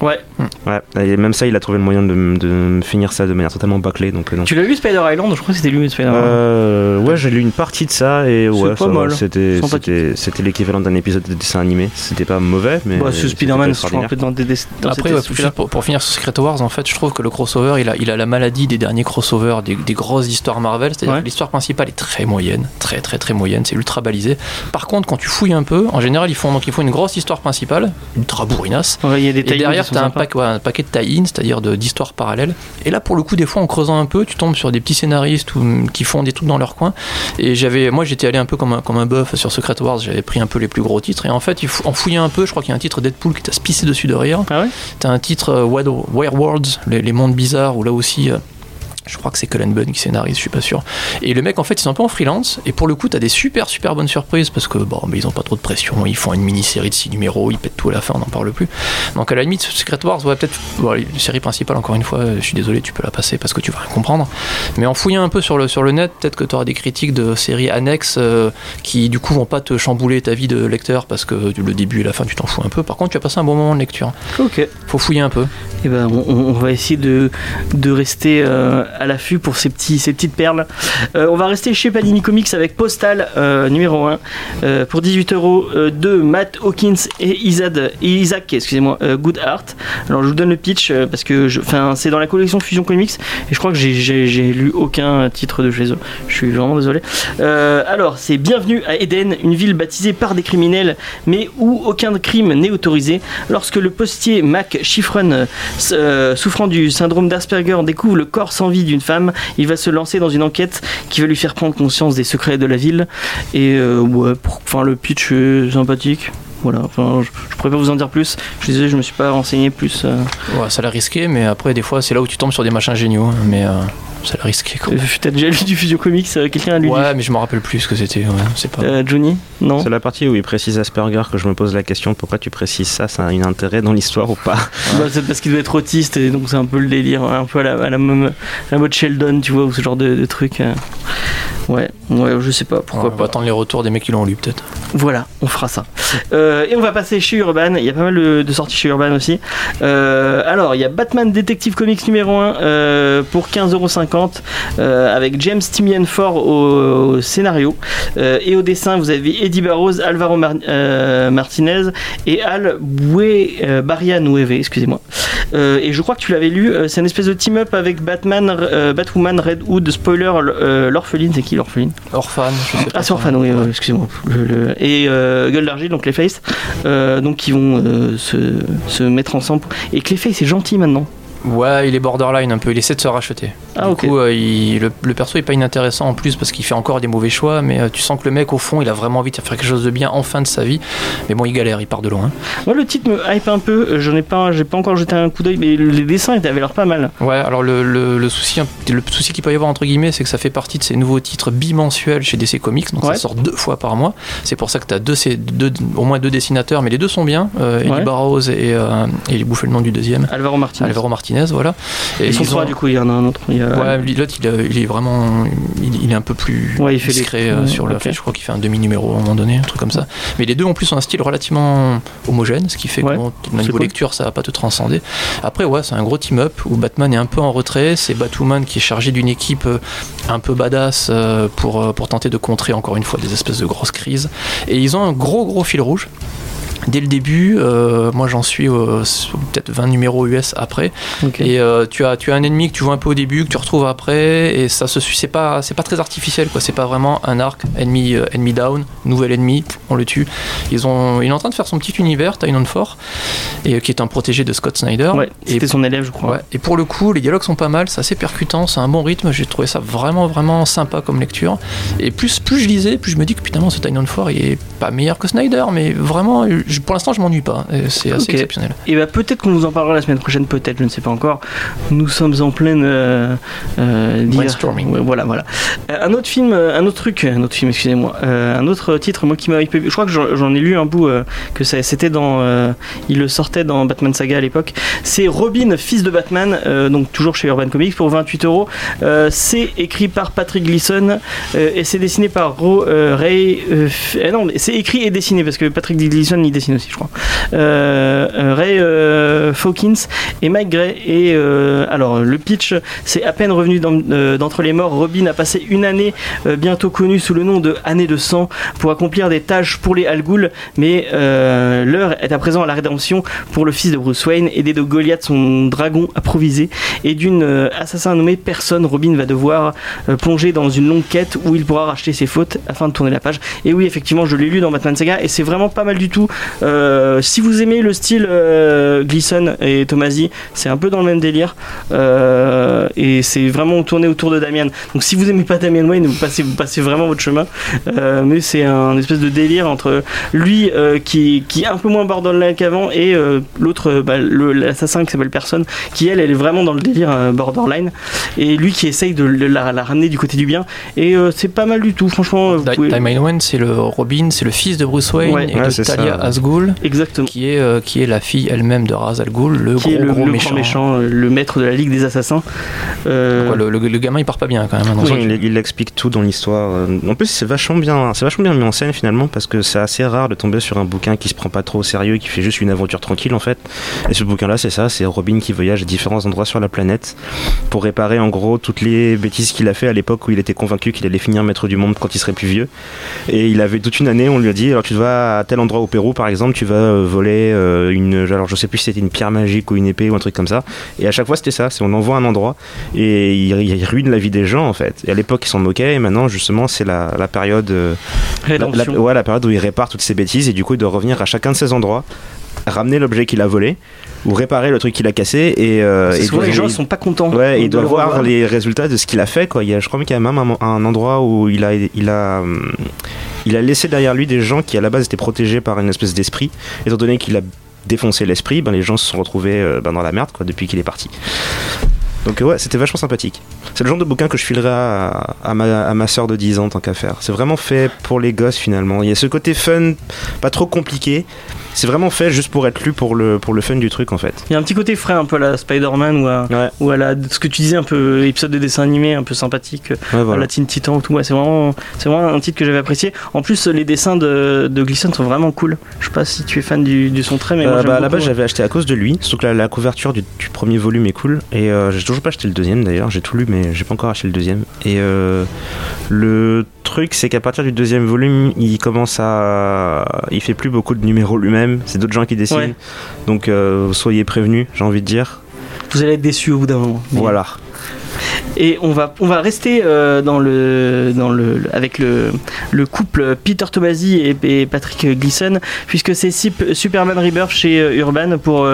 Ouais. Ouais, et même ça, il a trouvé le moyen de, finir ça de manière totalement bâclée. Donc, euh, non. Tu l'as lu Spider Island? Je crois que c'était lui Spider Island. Euh, ouais, j'ai lu une partie de ça et ouais, pas ça va, mal. c'était c'était c'était l'équivalent d'un épisode de dessin animé. C'était pas mauvais, mais bah, c'était Spider-Man, je crois un peu dans des. dans Après, ouais, pour, pour finir sur Secret Wars, en fait, je trouve que le crossover, il a, il a la maladie des derniers crossovers, des, des grosses histoires Marvel. C'est-à-dire Ouais. que l'histoire principale est très moyenne, très très très moyenne, c'est ultra balisé. Par contre, quand tu fouilles un peu, en général, ils font, donc, ils font une grosse histoire principale, ultra bourrinasse. Ouais, il y a des Et derrière, qui sont tu as un, sympas. pack- ouais, un paquet de tie-in, c'est-à-dire d'histoires parallèles. Et là, pour le coup, des fois, en creusant un peu, tu tombes sur des petits scénaristes ou, qui font des trucs dans leur coin. Et j'avais, moi, j'étais allé un peu comme un, comme un bœuf sur Secret Wars, j'avais pris un peu les plus gros titres. Et en fait, en fouillant un peu, je crois qu'il y a un titre Deadpool qui t'a spissé dessus de rire. Ah ouais? T'as un titre euh, Wild- les, les mondes bizarres, où là aussi. euh, je crois que c'est Cullen Bunn qui scénarise, je suis pas sûr. Et le mec, en fait, ils sont un peu en freelance. Et pour le coup, t'as des super, super bonnes surprises parce que, bon, mais ils ont pas trop de pression. Ils font une mini-série de 6 numéros, ils pètent tout à la fin, on n'en parle plus. Donc, à la limite, Secret Wars, ouais, peut-être. Bon, la série principale, encore une fois, euh, je suis désolé, tu peux la passer parce que tu vas rien comprendre. Mais en fouillant un peu sur le, sur le net, peut-être que tu auras des critiques de séries annexes euh, qui, du coup, vont pas te chambouler ta vie de lecteur parce que le début et la fin, tu t'en fous un peu. Par contre, tu vas passer un bon moment de lecture. Ok. Faut fouiller un peu. Et ben, on, on va essayer de, de rester euh, à l'affût pour ces, petits, ces petites perles. Euh, on va rester chez Panini Comics avec Postal euh, numéro 1 euh, pour 18 euros de Matt Hawkins et Isaac, et Isaac excusez-moi, Goodhart. Alors je vous donne le pitch parce que c'est dans la collection Fusion Comics et je crois que j'ai- lu aucun titre de chez eux. Je suis vraiment désolé. Alors, c'est Bienvenue à Eden, une ville baptisée par des criminels, mais où aucun crime n'est autorisé. Lorsque le postier Mac Chiffron, souffrant du syndrome d'Asperger, découvre le corps sans vie d'une femme, il va se lancer dans une enquête qui va lui faire prendre conscience des secrets de la ville. Et euh, ouais, pour- enfin, le pitch est sympathique. Voilà, enfin, je, je pourrais pas vous en dire plus. Je désolé, je me suis pas renseigné plus. euh. Ouais, ça l'a risqué, mais après, des fois, c'est là où tu tombes sur des machins géniaux. hein, Mais euh, ça l'a risqué. Quoi. T'as déjà lu du Fusion Comics euh, Quelqu'un a lu du- Ouais, mais je me rappelle plus ce que c'était. Ouais, c'est pas. Euh, Johnny Non C'est la partie où il précise Asperger que je me pose la question pourquoi tu précises ça? Ça a un intérêt dans l'histoire ou pas? Bah, c'est parce qu'il doit être autiste et donc c'est un peu le délire, un peu à la, à la, même- à la mode Sheldon, tu vois, ou ce genre de, de truc. euh. Ouais, ouais, je sais pas, pourquoi on va pas. attendre les retours des mecs qui l'ont lu, peut-être. Voilà, on fera ça. Euh, et on va passer chez Urban. Il y a pas mal de, de sorties chez Urban aussi. Euh, alors, il y a Batman Detective Comics numéro 1 euh, pour 15,50€ euh, avec James Timian Ford au, au scénario. Euh, et au dessin, vous avez Eddie Barrows, Alvaro Mar- euh, Martinez et Al Bue, Barria Nueve, excusez-moi. Et je crois que tu l'avais lu. c'est une espèce de team-up avec Batman, Batwoman, Red Hood, spoiler, l'orpheline. C'est qui l'orpheline? Orphan, je sais pas. ah, c'est Orphan, oui, excusez-moi. Et Gueule d'Argile, donc Clayface, donc qui vont se, se mettre ensemble. Et Clayface est gentil maintenant. Ouais, il est borderline un peu, il essaie de se racheter. Ah, du coup, euh, il- le, le perso est pas inintéressant en plus parce qu'il fait encore des mauvais choix, mais euh, tu sens que le mec, au fond, il a vraiment envie de faire quelque chose de bien en fin de sa vie. Mais bon, il galère, il part de loin. Moi, le titre me hype un peu. euh, Je n'ai pas, j'ai pas encore jeté un coup d'œil, mais les dessins avaient l'air pas mal. Ouais, alors le, le, le souci, le souci qu'il peut y avoir, entre guillemets, c'est que ça fait partie de ces nouveaux titres bimensuels chez DC Comics, donc Ouais. ça sort deux fois par mois. C'est pour ça que tu as deux, au moins deux dessinateurs, mais les deux sont bien, euh, Eddie Ouais. Barrows et, et j'ai bouffé le nom du deuxième. Alvaro Martinez. Alvaro Martinez, voilà. Et Ils sont ils trois, ont- du coup, il y en a un autre. Il y a- Ouais, l'autre, il, il est vraiment. Il, il est un peu plus Ouais, il fait discret euh, ouais, sur le. ok. Je crois qu'il fait un demi-numéro à un moment donné, un truc comme ça. Mais les deux, en plus, ont un style relativement homogène, ce qui fait Ouais, que, au niveau cool. lecture, ça va pas te transcender. Après, ouais, c'est un gros team-up où Batman est un peu en retrait. C'est Batwoman qui est chargé d'une équipe euh, un peu badass euh, pour, euh, pour tenter de contrer encore une fois des espèces de grosses crises. Et ils ont un gros, gros fil rouge. Dès le début, euh, moi j'en suis euh, peut-être 20 numéros US après, et euh, tu as tu as un ennemi que tu vois un peu au début, que tu retrouves après, et ça se suit. C'est pas c'est pas très artificiel quoi. C'est pas vraiment un arc ennemi euh, ennemi down, nouvel ennemi, on le tue. Ils ont il est en train de faire son petit univers, Tynon Fort, et qui est un protégé de Scott Snyder. Ouais, et c'était son élève, je crois. Ouais. Et pour le coup, les dialogues sont pas mal, c'est assez percutant, c'est un bon rythme. J'ai trouvé ça vraiment, vraiment sympa comme lecture. Et plus, plus je lisais, plus je me dis que putain, ce Tynon Fort, il est pas meilleur que Snyder, mais vraiment, je- pour l'instant, je m'ennuie pas. C'est assez Ok. exceptionnel. Et bah peut-être qu'on vous en parlera la semaine prochaine, peut-être, je ne sais pas encore. Nous sommes en pleine euh, euh, Brainstorming. Ouais, voilà, voilà. Euh, un autre film, euh, un autre truc, un autre film, excusez-moi, euh, un autre titre, moi qui m'a. Je crois que j'en ai lu un bout que c'était dans, il le sortait dans Batman Saga à l'époque. C'est Robin, fils de Batman, donc toujours chez Urban Comics pour 28 euros. C'est écrit par Patrick Gleason et c'est dessiné par Ro- Ray. eh non, c'est écrit et dessiné parce que Patrick Gleason il Euh, euh, Ray euh, Fawkins et Mike Gray. Et alors, le pitch, c'est à peine revenu d'en- d'entre les morts. Robin a passé une année bientôt connue sous le nom de Année de sang pour accomplir des tâches pour les Al mais l'heure est à présent à la rédemption pour le fils de Bruce Wayne, aidé de Goliath, son dragon improvisé, et d'une assassin nommé Personne. Robin va devoir plonger dans une longue quête où il pourra racheter ses fautes afin de tourner la page. Et oui, effectivement, je l'ai lu dans Batman Saga et c'est vraiment pas mal du tout. Euh, si vous aimez le style euh, Gleason et Tomasi, c'est un peu dans le même délire Euh, et c'est vraiment tourné autour de Damian. Donc si vous aimez pas Damian Wayne, vous passez, vous passez vraiment votre chemin. Euh, mais c'est un espèce de délire entre lui euh, qui, qui est un peu moins borderline qu'avant et euh, l'autre, euh, bah, l'assassin qui s'appelle Personne, qui elle, elle est vraiment dans le délire euh, borderline. Et lui qui essaye de la, la ramener du côté du bien. Et euh, c'est pas mal du tout, franchement. Pouvez- Diamond Wayne, c'est le Robin, c'est le fils de Bruce Wayne Ouais. et Ouais, de Talia ça. Asghul, Exactement. qui est, euh, qui est la fille elle-même de Ra's al Ghul, le qui gros, est le, gros le méchant. grand méchant, euh, le maître de la Ligue des Assassins. Euh, le, le- le gamin il part pas bien quand même. hein, dans Oui, ce il, explique tout dans l'histoire. En plus, c'est vachement bien, c'est vachement bien mis en scène finalement parce que c'est assez rare de tomber sur un bouquin qui se prend pas trop au sérieux, qui fait juste une aventure tranquille en fait. Et ce bouquin-là, c'est ça, c'est Robin qui voyage à différents endroits sur la planète pour réparer en gros toutes les bêtises qu'il a fait à l'époque où il était convaincu qu'il allait finir maître du monde quand il serait plus vieux. Et il avait toute une année, on lui a dit, alors tu vas à tel endroit au Pérou par exemple, tu vas euh, voler euh, une, alors je sais plus si c'était une pierre magique ou une épée ou un truc comme ça. Et à chaque fois c'était ça, c'est on envoie un endroit et il, il ruine la vie des gens en fait. Et à l'époque ils s'en moquaient et maintenant justement c'est la, la période, euh, la, Rédemption. la- ouais, la période où il répare toutes ces bêtises et du coup il doit revenir à chacun de ces endroits, ramener l'objet qu'il a volé ou réparer le truc qu'il a cassé et, euh, souvent les gens ils sont pas contents. Ouais, il doit voir les résultats de ce qu'il a fait. Quoi. Il y a, je crois qu'il y a même un, un endroit où il a, il, a, hum, il a laissé derrière lui des gens qui à la base étaient protégés par une espèce d'esprit. Étant donné qu'il a défoncé l'esprit, ben, les gens se sont retrouvés euh, ben, dans la merde depuis qu'il est parti. Donc euh, ouais, c'était vachement sympathique. C'est le genre de bouquin que je filerais à, à ma, à ma soeur de 10 ans tant qu'à faire. C'est vraiment fait pour les gosses finalement. Il y a ce côté fun, pas trop compliqué. C'est vraiment fait juste pour être lu pour le, pour le fun du truc en fait. Il y a un petit côté frais un peu à la Spider-Man ou à, Ouais, ou à la, ce que tu disais un peu épisode de dessin animé un peu sympathique ouais à la Teen Titan ou tout ouais, c'est vraiment c'est vraiment un titre que j'avais apprécié en plus les dessins de, de Gleason sont vraiment cool je sais pas si tu es fan du, du son trait mais Euh, bah, à la base, j'avais acheté à cause de lui. Surtout que la, la couverture du, du premier volume est cool. Et euh, toujours pas acheté le deuxième d'ailleurs. J'ai tout lu, mais j'ai pas encore acheté le deuxième. Et euh, le truc, c'est qu'à partir du deuxième volume, il commence à. Il fait plus beaucoup de numéros lui-même. C'est d'autres gens qui dessinent. Ouais. Donc euh, soyez prévenus, j'ai envie de dire. vous allez être déçus au bout d'un moment Mais- Voilà. Et on va, on va rester euh, dans le, dans le, avec le, le couple Peter Tomasi et, et Patrick Gleason, puisque c'est Sup- Superman Rebirth chez Urban pour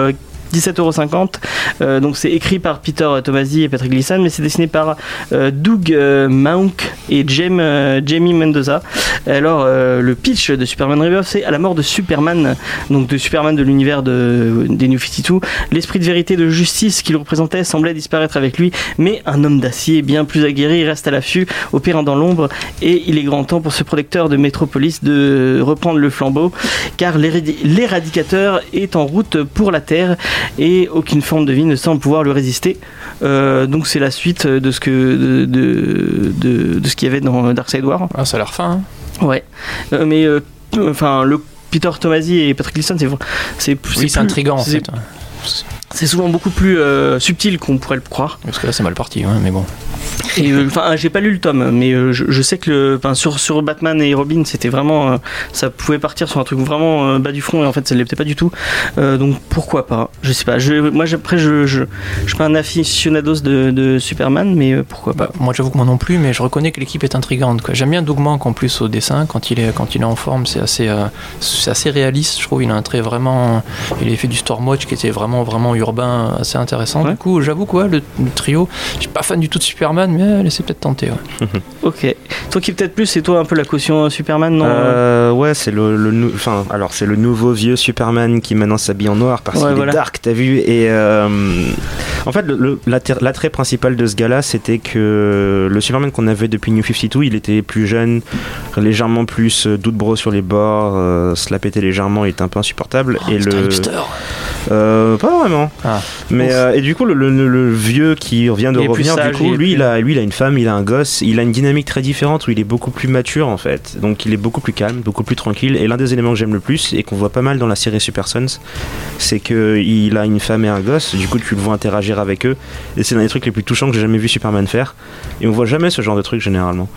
17,50€. Euh, donc c'est écrit par Peter Tomasi et Patrick Gleason, mais c'est dessiné par euh, Doug euh, Maunk et Jamie Mendoza. Alors le pitch de Superman Rebirth, c'est à la mort de Superman, donc de Superman de l'univers de, des New 52, l'esprit de vérité de justice qu'il représentait semblait disparaître avec lui, mais un homme d'acier bien plus aguerri reste à l'affût, opérant dans l'ombre, et il est grand temps pour ce protecteur de Métropolis de reprendre le flambeau, car l'éradi- l'éradicateur est en route pour la Terre, et aucune forme de vie ne semble pouvoir lui résister. Euh, donc c'est la suite de ce que de, de, de- de ce qu'il y avait dans Darkseid War. Ah, ça a l'air fin. hein. Ouais, Euh, mais euh, enfin le Peter Tomasi et Patrick Gleason, c'est c'est Oui, c'est intriguant en fait. C'est souvent beaucoup plus subtil qu'on pourrait le croire. Parce que là, c'est mal parti, ouais, mais bon. Et euh, enfin, j'ai pas lu le tome, mais euh, je, je sais que le, enfin, sur sur Batman et Robin, c'était vraiment, euh, ça pouvait partir sur un truc vraiment bas du front et en fait, ça l'était pas du tout. Donc pourquoi pas? Je sais pas. Je, moi, après, je, je, je suis pas un aficionados de, de Superman, mais pourquoi pas? Bah, moi, j'avoue que moi non plus, mais je reconnais que l'équipe est intrigante. J'aime bien Doug Mank en plus au dessin. Quand il est, quand il est en forme, c'est assez, euh, c'est assez réaliste. Je trouve il a un trait vraiment. Il a fait du Stormwatch qui était vraiment, vraiment urbain, assez intéressant. Ouais. Du coup, j'avoue quoi, le, le trio. Je suis pas fan du tout de Superman, mais euh, laissez peut-être tenter. ouais. Ok. Toi qui peut-être plus, c'est toi un peu la caution Superman, non Euh, ouais, c'est le, le enfin, alors c'est le nouveau vieux Superman qui maintenant s'habille en noir parce Ouais, qu'il voilà. est dark, t'as vu Et euh, en fait, l'attrait principal de ce gars-là, c'était que le Superman qu'on avait depuis New 52, il était plus jeune, légèrement plus euh, doute bro sur les bords, euh, se la pétait légèrement, il était un peu insupportable. Oh, et c'est un le hipster. Euh, pas vraiment. Ah. Mais euh, et du coup, le, le- le vieux qui vient de Il revenir, sage, du coup, lui, plus- il a, lui, il a une femme, il a un gosse, il a une dynamique très différente où il est beaucoup plus mature en fait. Donc, il est beaucoup plus calme, beaucoup plus tranquille. Et l'un des éléments que j'aime le plus et qu'on voit pas mal dans la série Super Sons, c'est que il a une femme et un gosse. Du coup, tu le vois interagir avec eux. Et c'est l'un des trucs les plus touchants que j'ai jamais vu Superman faire. Et on voit jamais ce genre de truc généralement.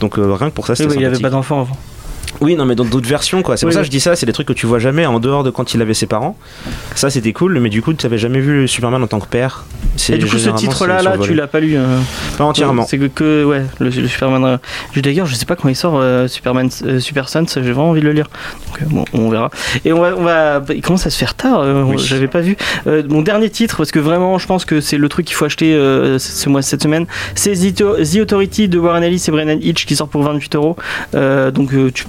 Donc, euh, rien que pour ça, Oui, c'était bah, il avait pas d'enfant avant. Oui, non, mais dans d'autres versions, quoi. C'est Oui, pour ça que je dis ça, c'est des trucs que tu vois jamais en dehors de quand il avait ses parents. Ça, c'était cool, mais du coup, tu n'avais jamais vu le Superman en tant que père. Et du coup, ce titre-là, là, tu l'as pas lu. euh, Pas entièrement. C'est que, que, ouais, le, le Superman. euh, je- D'ailleurs, je sais pas quand il sort euh, Superman euh, Super Sons, j'ai vraiment envie de le lire. Donc, bon, on verra. Et on va, on va, il commence à se faire tard. Oui. J'avais pas vu mon dernier titre parce que vraiment, je pense que c'est le truc qu'il faut acheter ce mois, cette semaine. C'est The, Authority de Warren Ellis et Brennan Hitch qui sort pour 28 euros. Donc, tu,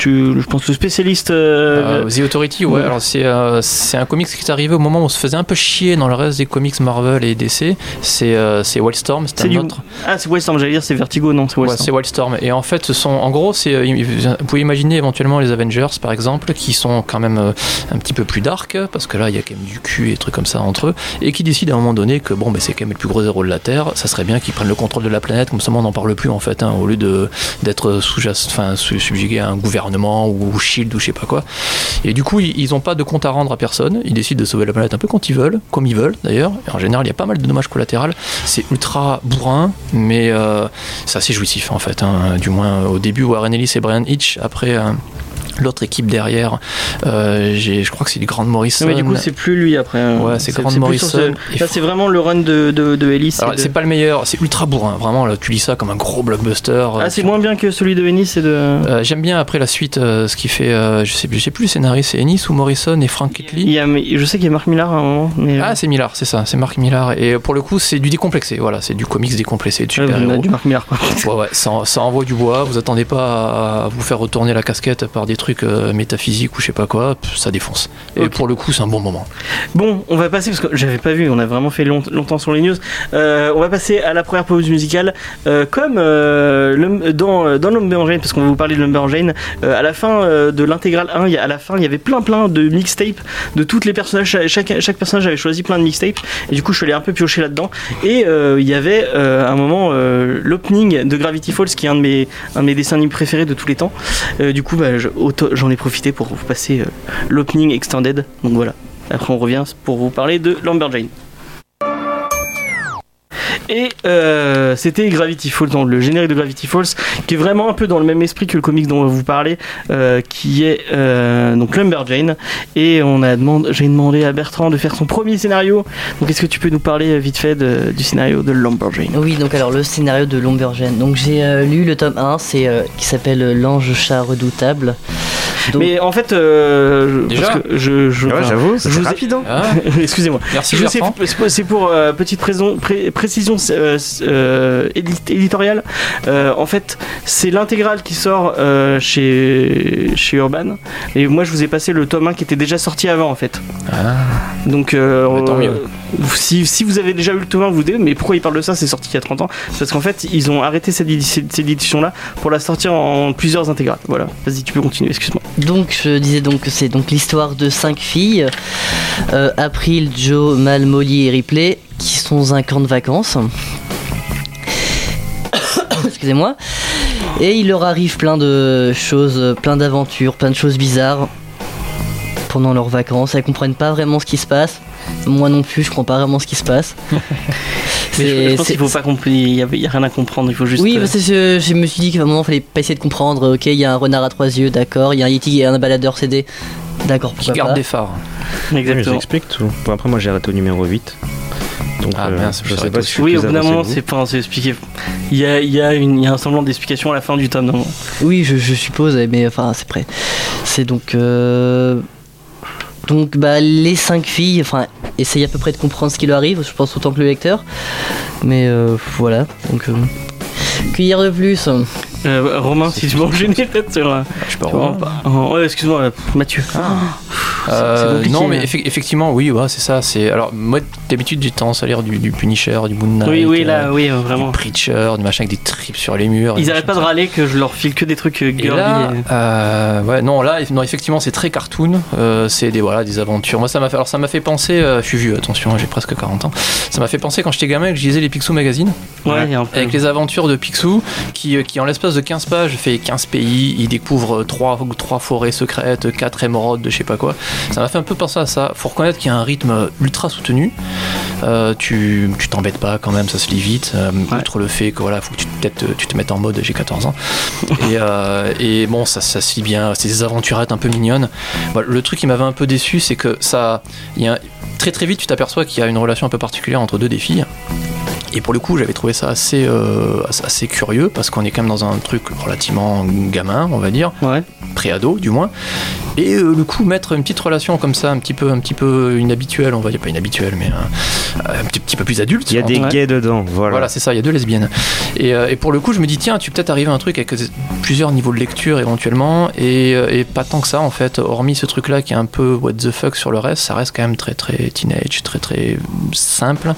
tu, je pense que le spécialiste. euh, Euh, The Authority, ouais. ouais. Alors c'est euh, c'est un comics qui est arrivé au moment où on se faisait un peu chier dans le reste des comics Marvel et DC. C'est euh, c'est Wildstorm, c'est un du. autre. Ah, c'est Wildstorm, j'allais dire, c'est Vertigo, non, c'est Ouais, Wildstorm. c'est Wildstorm. Et en fait, ce sont, en gros, c'est, vous pouvez imaginer éventuellement les Avengers, par exemple, qui sont quand même un petit peu plus dark, parce que là, il y a quand même du cul et des trucs comme ça entre eux, et qui décident à un moment donné que bon, ben, c'est quand même le plus gros héros de la Terre, ça serait bien qu'ils prennent le contrôle de la planète, comme ça, on n'en parle plus en fait, hein, au lieu de d'être sous, enfin, sous- subjugué à un gouvernement ou Shield ou je sais pas quoi. Et du coup, ils ils ont pas de compte à rendre à personne, ils décident de sauver la planète un peu quand ils veulent, comme ils veulent d'ailleurs. En général, il y a pas mal de dommages collatéraux. C'est ultra bourrin, mais euh, c'est assez jouissif en fait. hein. Du moins au début, Warren Ellis et Brian Hitch. Après, euh, l'autre équipe derrière, euh, je crois que c'est du Grand Morrison. Mais du coup, c'est plus lui après. euh, Ouais, c'est sur Morrison. ce- Là, c'est vraiment le run de, de, de Ellis. de- c'est pas le meilleur, c'est ultra bourrin. Vraiment, là, tu lis ça comme un gros blockbuster. Ah, c'est moins bien que celui de Ennis et de. Euh, J'aime bien après la suite euh, ce qui fait, euh, je sais, je sais plus le scénariste, c'est Ennis ou Morrison et Frank Il Kitley. y a, mais je sais qu'il y a Marc Millar à un moment. Mais... Ah, c'est Millard, c'est ça, c'est Mark Millard. Et pour le coup, c'est du décomplexé. Voilà, c'est du comics décomplexé de Ouais, super héros. du Marc Millar quoi. Ouais, ouais, ça, ça envoie du bois. Vous attendez pas à vous faire retourner la casquette par des trucs euh, métaphysiques ou je sais pas quoi. Ça défonce. Et pour le coup, c'est un bon moment. Bon, on va passer parce que j'avais pas vu, on a vraiment fait long- longtemps sur les news. Euh, on va passer à la première pause musicale. Euh, comme euh, le- dans, dans Lumberjane, parce qu'on va vous parler de Lumberjane, à la fin euh, de l'intégrale 1, il y a- à la fin, il y avait plein plein de mixtapes de toutes les personnages. Chaque, chaque, personnage avait choisi plein de mixtapes. Et du coup, je suis allé un peu piocher là-dedans. Et euh, il y avait euh, à un moment euh, l'opening de Gravity Falls, qui est un de mes, dessins animés préférés de tous les temps. Euh, du coup, bah, j'en ai profité pour vous passer euh, l'opening extended. Donc voilà. Après, on revient pour vous parler de Lumberjane. Et euh, c'était Gravity Falls, donc le générique de Gravity Falls, qui est vraiment un peu dans le même esprit que le comics dont on va vous parler, euh, qui est euh, donc Lumberjane. Et on a demandé, j'ai demandé à Bertrand de faire son premier scénario. Donc est-ce que tu peux nous parler euh, vite fait de- du scénario de Lumberjane? Oui, donc alors le scénario de Lumberjane. Donc j'ai euh, lu le tome 1, c'est euh, qui s'appelle L'ange chat redoutable. Donc, Mais en fait, euh, je- Déjà? parce que je, je- Ouais, enfin, j'avoue, c'est vous ai- rapide. hein. Ah, excusez-moi. merci Je sais, Bertrand. c'est- pour euh, petite pré- précision éditoriale. Euh, en fait, c'est l'intégrale qui sort euh, chez, chez Urban. Et moi, je vous ai passé le tome 1 qui était déjà sorti avant, en fait. Ah, Donc, euh, euh, si, si vous avez déjà eu le tome 1, vous vous dites, mais pourquoi il parle de ça C'est sorti il y a 30 ans? Parce qu'en fait, ils ont arrêté cette, cette édition-là pour la sortir en plusieurs intégrales. Voilà. Vas-y, tu peux continuer, excuse-moi. donc je disais donc que c'est donc l'histoire de cinq filles, euh, April, Joe, Mal, Molly et Ripley, qui sont dans un camp de vacances. Excusez-moi. Et il leur arrive plein de choses, plein d'aventures, plein de choses bizarres pendant leurs vacances. Elles comprennent pas vraiment ce qui se passe. Moi non plus, je comprends pas vraiment ce qui se passe. Mais je, pense qu'il faut pas comprendre. Il y a, il y a rien à comprendre. Il faut juste. Oui, parce que je, je me suis dit qu'à un moment, il fallait pas essayer de comprendre. Ok, il y a un renard à trois yeux, d'accord. Il y a un Yeti et un baladeur CD. D'accord, Qui garde pas. des phares. Oui, Exactement. j'explique tout. Bon, après, moi, j'ai arrêté au numéro 8. Donc, Ah, euh, je sais serais pas si je Oui, au bout d'un moment, c'est pas c'est expliqué. Il y a, il y, a une- il y a un semblant d'explication à la fin du tome. Non Oui, je, je suppose, mais enfin, c'est prêt. C'est donc. euh, Donc, bah, les cinq filles, enfin, essayent à peu près de comprendre ce qui leur arrive, je pense autant que le lecteur. Mais euh, voilà, donc. euh, Cuillère de plus. Euh, Romain, si tu m'as enchaîné peut-être sur. euh, Je peux en- ouais, excuse-moi, euh, Mathieu. Euh, c'est compliqué, non, mais hein. effe- effectivement, oui, ouais, c'est ça. C'est alors moi d'habitude j'ai tendance à lire du, du Punisher, du Moon Knight, oui, oui, là, euh, oui, euh, vraiment. du Preacher, du machin avec des trips sur les murs. des Ils arrêtent pas machins de râler que je leur file que des trucs euh, Et girly. là, et- euh, ouais, non, là, non, effectivement, c'est très cartoon. Euh, c'est des voilà, des aventures. Moi, ça m'a fait, alors ça m'a fait penser. euh, je suis vieux, attention, j'ai presque 40 ans. Ça m'a fait penser quand j'étais gamin et que je lisais les Picsou magazines Ouais, il y a un peu. avec les aventures de Picsou qui, euh, qui en l'espace de 15 pages fait 15 pays. Il découvre 3, trois forêts secrètes, 4 émeraudes, de je sais pas quoi. Ça m'a fait un peu penser à ça. Faut reconnaître qu'il y a un rythme ultra soutenu. Euh, tu tu t'embêtes pas quand même, ça se lit vite. Euh, Outre le fait que voilà, faut que tu, peut-être, tu te mettes en mode j'ai 14 ans. et, euh, et bon, ça, ça se lit bien. C'est des aventurettes un peu mignonnes. Voilà, le truc qui m'avait un peu déçu, c'est que ça, il y a très très vite, tu t'aperçois qu'il y a une relation un peu particulière entre deux des filles. Et pour le coup, j'avais trouvé ça assez, euh, assez- assez curieux parce qu'on est quand même dans un truc relativement gamin, on va dire, Ouais. pré-ado du moins. Et euh, le coup, mettre une petite relation comme ça, un petit peu, un petit peu inhabituelle, on va dire pas inhabituelle, mais euh, un petit, petit peu plus adulte. Il y a des gays dedans, voilà. Voilà, c'est ça, il y a deux lesbiennes. Et, euh, et pour le coup, je me dis, tiens, tu peux peut-être arriver à un truc avec plusieurs niveaux de lecture éventuellement, et, euh, et pas tant que ça en fait, hormis ce truc-là qui est un peu what the fuck sur le reste, ça reste quand même très très teenage, très très simple.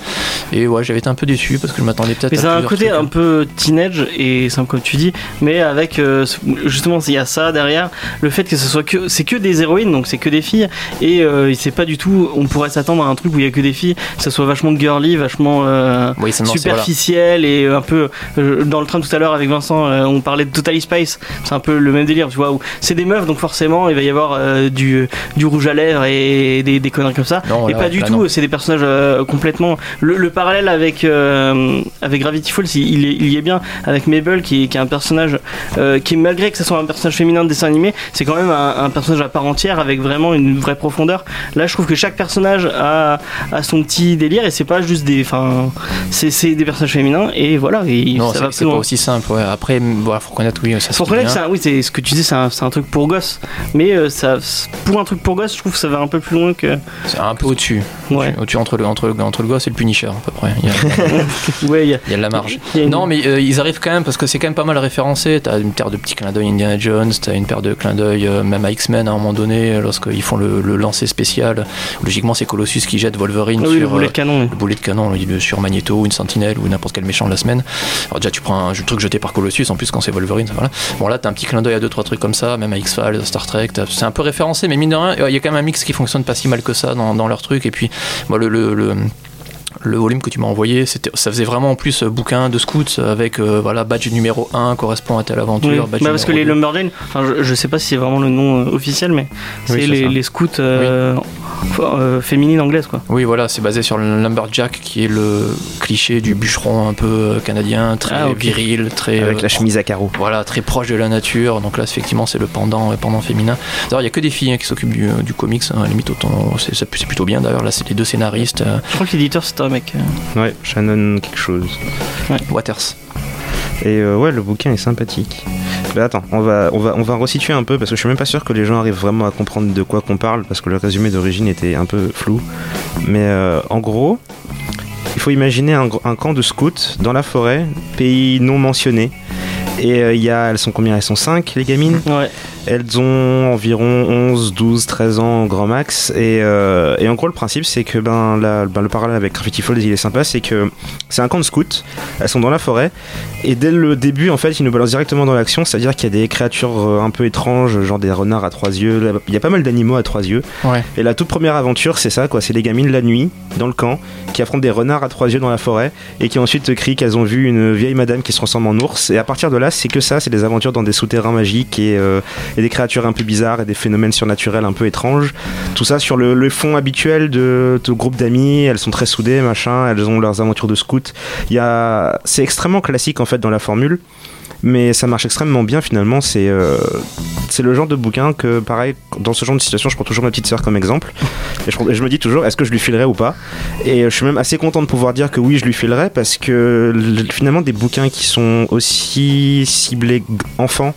Et ouais, j'avais été un peu déçu parce que je m'attendais peut-être Mais à c'est un côté trucs. un peu teenage et simple comme tu dis, mais avec euh, justement il y a ça derrière, le fait que ce soit que c'est que des héroïnes, donc c'est que des filles et euh, c'est pas du tout. On pourrait s'attendre à un truc où il y a que des filles, que ça soit vachement girly, vachement euh, Oui, c'est- non, c'est- voilà. superficiel et un peu euh, dans le train tout à l'heure avec Vincent, euh, on parlait de Totally Spice, c'est un peu le même délire, tu vois, c'est des meufs donc forcément il va y avoir euh, du, du rouge à lèvres et des, des conneries comme ça. Non, et là, pas du là, tout, c'est des personnages euh, complètement. Le, le parallèle avec, euh, avec Gravity Falls, il, y est bien avec Mabel, qui est, qui est un personnage euh, qui, malgré que ce soit un personnage féminin de dessin animé, c'est quand même un, un personnage à part entière avec vraiment une vraie profondeur. Là, je trouve que chaque personnage a, a son petit délire et c'est pas juste des. Enfin, c'est des personnages féminins et voilà, et Non, ça c'est va c'est plus pas aussi simple. Ouais. Après, voilà, faut reconnaître, oui, ça Faut reconnaître oui, c'est ce que tu dis, c'est un, truc pour gosse. Mais euh, ça, pour un truc pour gosse, je trouve que ça va un peu plus loin que. C'est un peu au-dessus. Ouais, Au-dessus entre le, entre, le, entre le gosse et le Punisher, à peu près. Il y a, ouais, il y a, il y a de la marge. une- Non, mais euh, ils arrivent quand même parce que c'est quand même pas mal référencé. T'as une paire de petits clins d'œil Indiana Jones, t'as une paire de clins d'œil euh, même à X-Men à un moment donné, lorsqu'ils font le, le lancer spécial. Logiquement, c'est Colossus qui jette Wolverine oui, le sur. de canon. Boulet de canon sur Magneto ou une sentinelle ou n'importe quel méchant de la semaine. Alors déjà tu prends un truc jeté par Colossus en plus quand c'est Wolverine, voilà. Bon là t'as un petit clin d'œil à deux trois trucs comme ça, même à X-Files, à Star Trek, c'est un peu référencé, mais mine de rien, il y a quand même un mix qui fonctionne pas si mal que ça dans, dans leur truc. Et puis moi le, le, le le volume que tu m'as envoyé, c'était, ça faisait vraiment en plus bouquin de scouts avec euh, voilà badge numéro 1 correspond à telle aventure. Oui, bah parce que les numéro deux. Lumberjane, enfin, je, je sais pas si c'est vraiment le nom euh, officiel, mais c'est les, les scouts euh, euh, féminines anglaises quoi. Oui, voilà, c'est basé sur le lumberjack qui est le cliché du bûcheron un peu euh, canadien, très Ah, viril, très Avec euh, la chemise à carreaux. Voilà, très proche de la nature. Donc là, effectivement, c'est le pendant, le pendant féminin. D'ailleurs, il n'y a que des filles hein, qui s'occupent du, du comics. hein, à la limite, autant, c'est, plutôt bien. D'ailleurs, là, c'est les deux scénaristes, euh, Je crois que l'éditeur c'est un mec. euh. Ouais, Shannon quelque chose. Waters. Et euh, ouais, le bouquin est sympathique. Mais attends, on va, on, va, on va resituer un peu parce que je suis même pas sûr que les gens arrivent vraiment à comprendre de quoi qu'on parle parce que le résumé d'origine était un peu flou. Mais euh, en gros, il faut imaginer un, camp de scouts dans la forêt, pays non mentionné. Et euh, il y a, elles sont combien? Elles sont 5 les gamines? Ouais. Elles ont environ 11, 12, 13 ans grand max. Et, euh, et en gros, le principe, c'est que ben, la- ben, le parallèle avec Graffiti Falls, il est sympa. C'est que c'est un camp de scouts. Elles sont dans la forêt. Et dès le début, en fait, ils nous balancent directement dans l'action. C'est-à-dire qu'il y a des créatures euh, un peu étranges, genre des renards à trois yeux. Il y a pas mal d'animaux à trois yeux. Ouais. Et la toute première aventure, c'est ça, quoi. C'est les gamines la nuit, dans le camp, qui affrontent des renards à trois yeux dans la forêt. Et qui ensuite crient qu'elles ont vu une vieille madame qui se transforme en ours. Et à partir de là, c'est que ça. C'est des aventures dans des souterrains magiques et, euh, et des créatures un peu bizarres et des phénomènes surnaturels un peu étranges. Tout ça sur le, fond habituel de, de groupe d'amis. Elles sont très soudées, machin. Elles ont leurs aventures de scout. Il y a, c'est extrêmement classique en fait dans la formule. Mais ça marche extrêmement bien finalement. C'est euh, le genre de bouquin que, pareil, dans ce genre de situation, je prends toujours ma petite sœur comme exemple. Et je, me dis toujours, est-ce que je lui filerai ou pas? Et je suis même assez content de pouvoir dire que oui, je lui filerai parce que finalement, des bouquins qui sont aussi ciblés enfants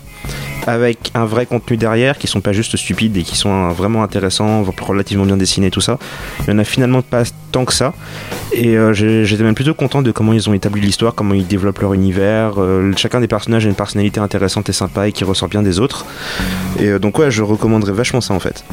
avec un vrai contenu derrière, qui sont pas juste stupides et qui sont euh, vraiment intéressants, relativement bien dessinés, tout ça. Il y en a finalement pas tant que ça. Et euh, j'étais même plutôt content de comment ils ont établi l'histoire, comment ils développent leur univers. Euh, chacun des personnages a une personnalité intéressante et sympa et qui ressort bien des autres. Et donc ouais, je recommanderais vachement ça en fait.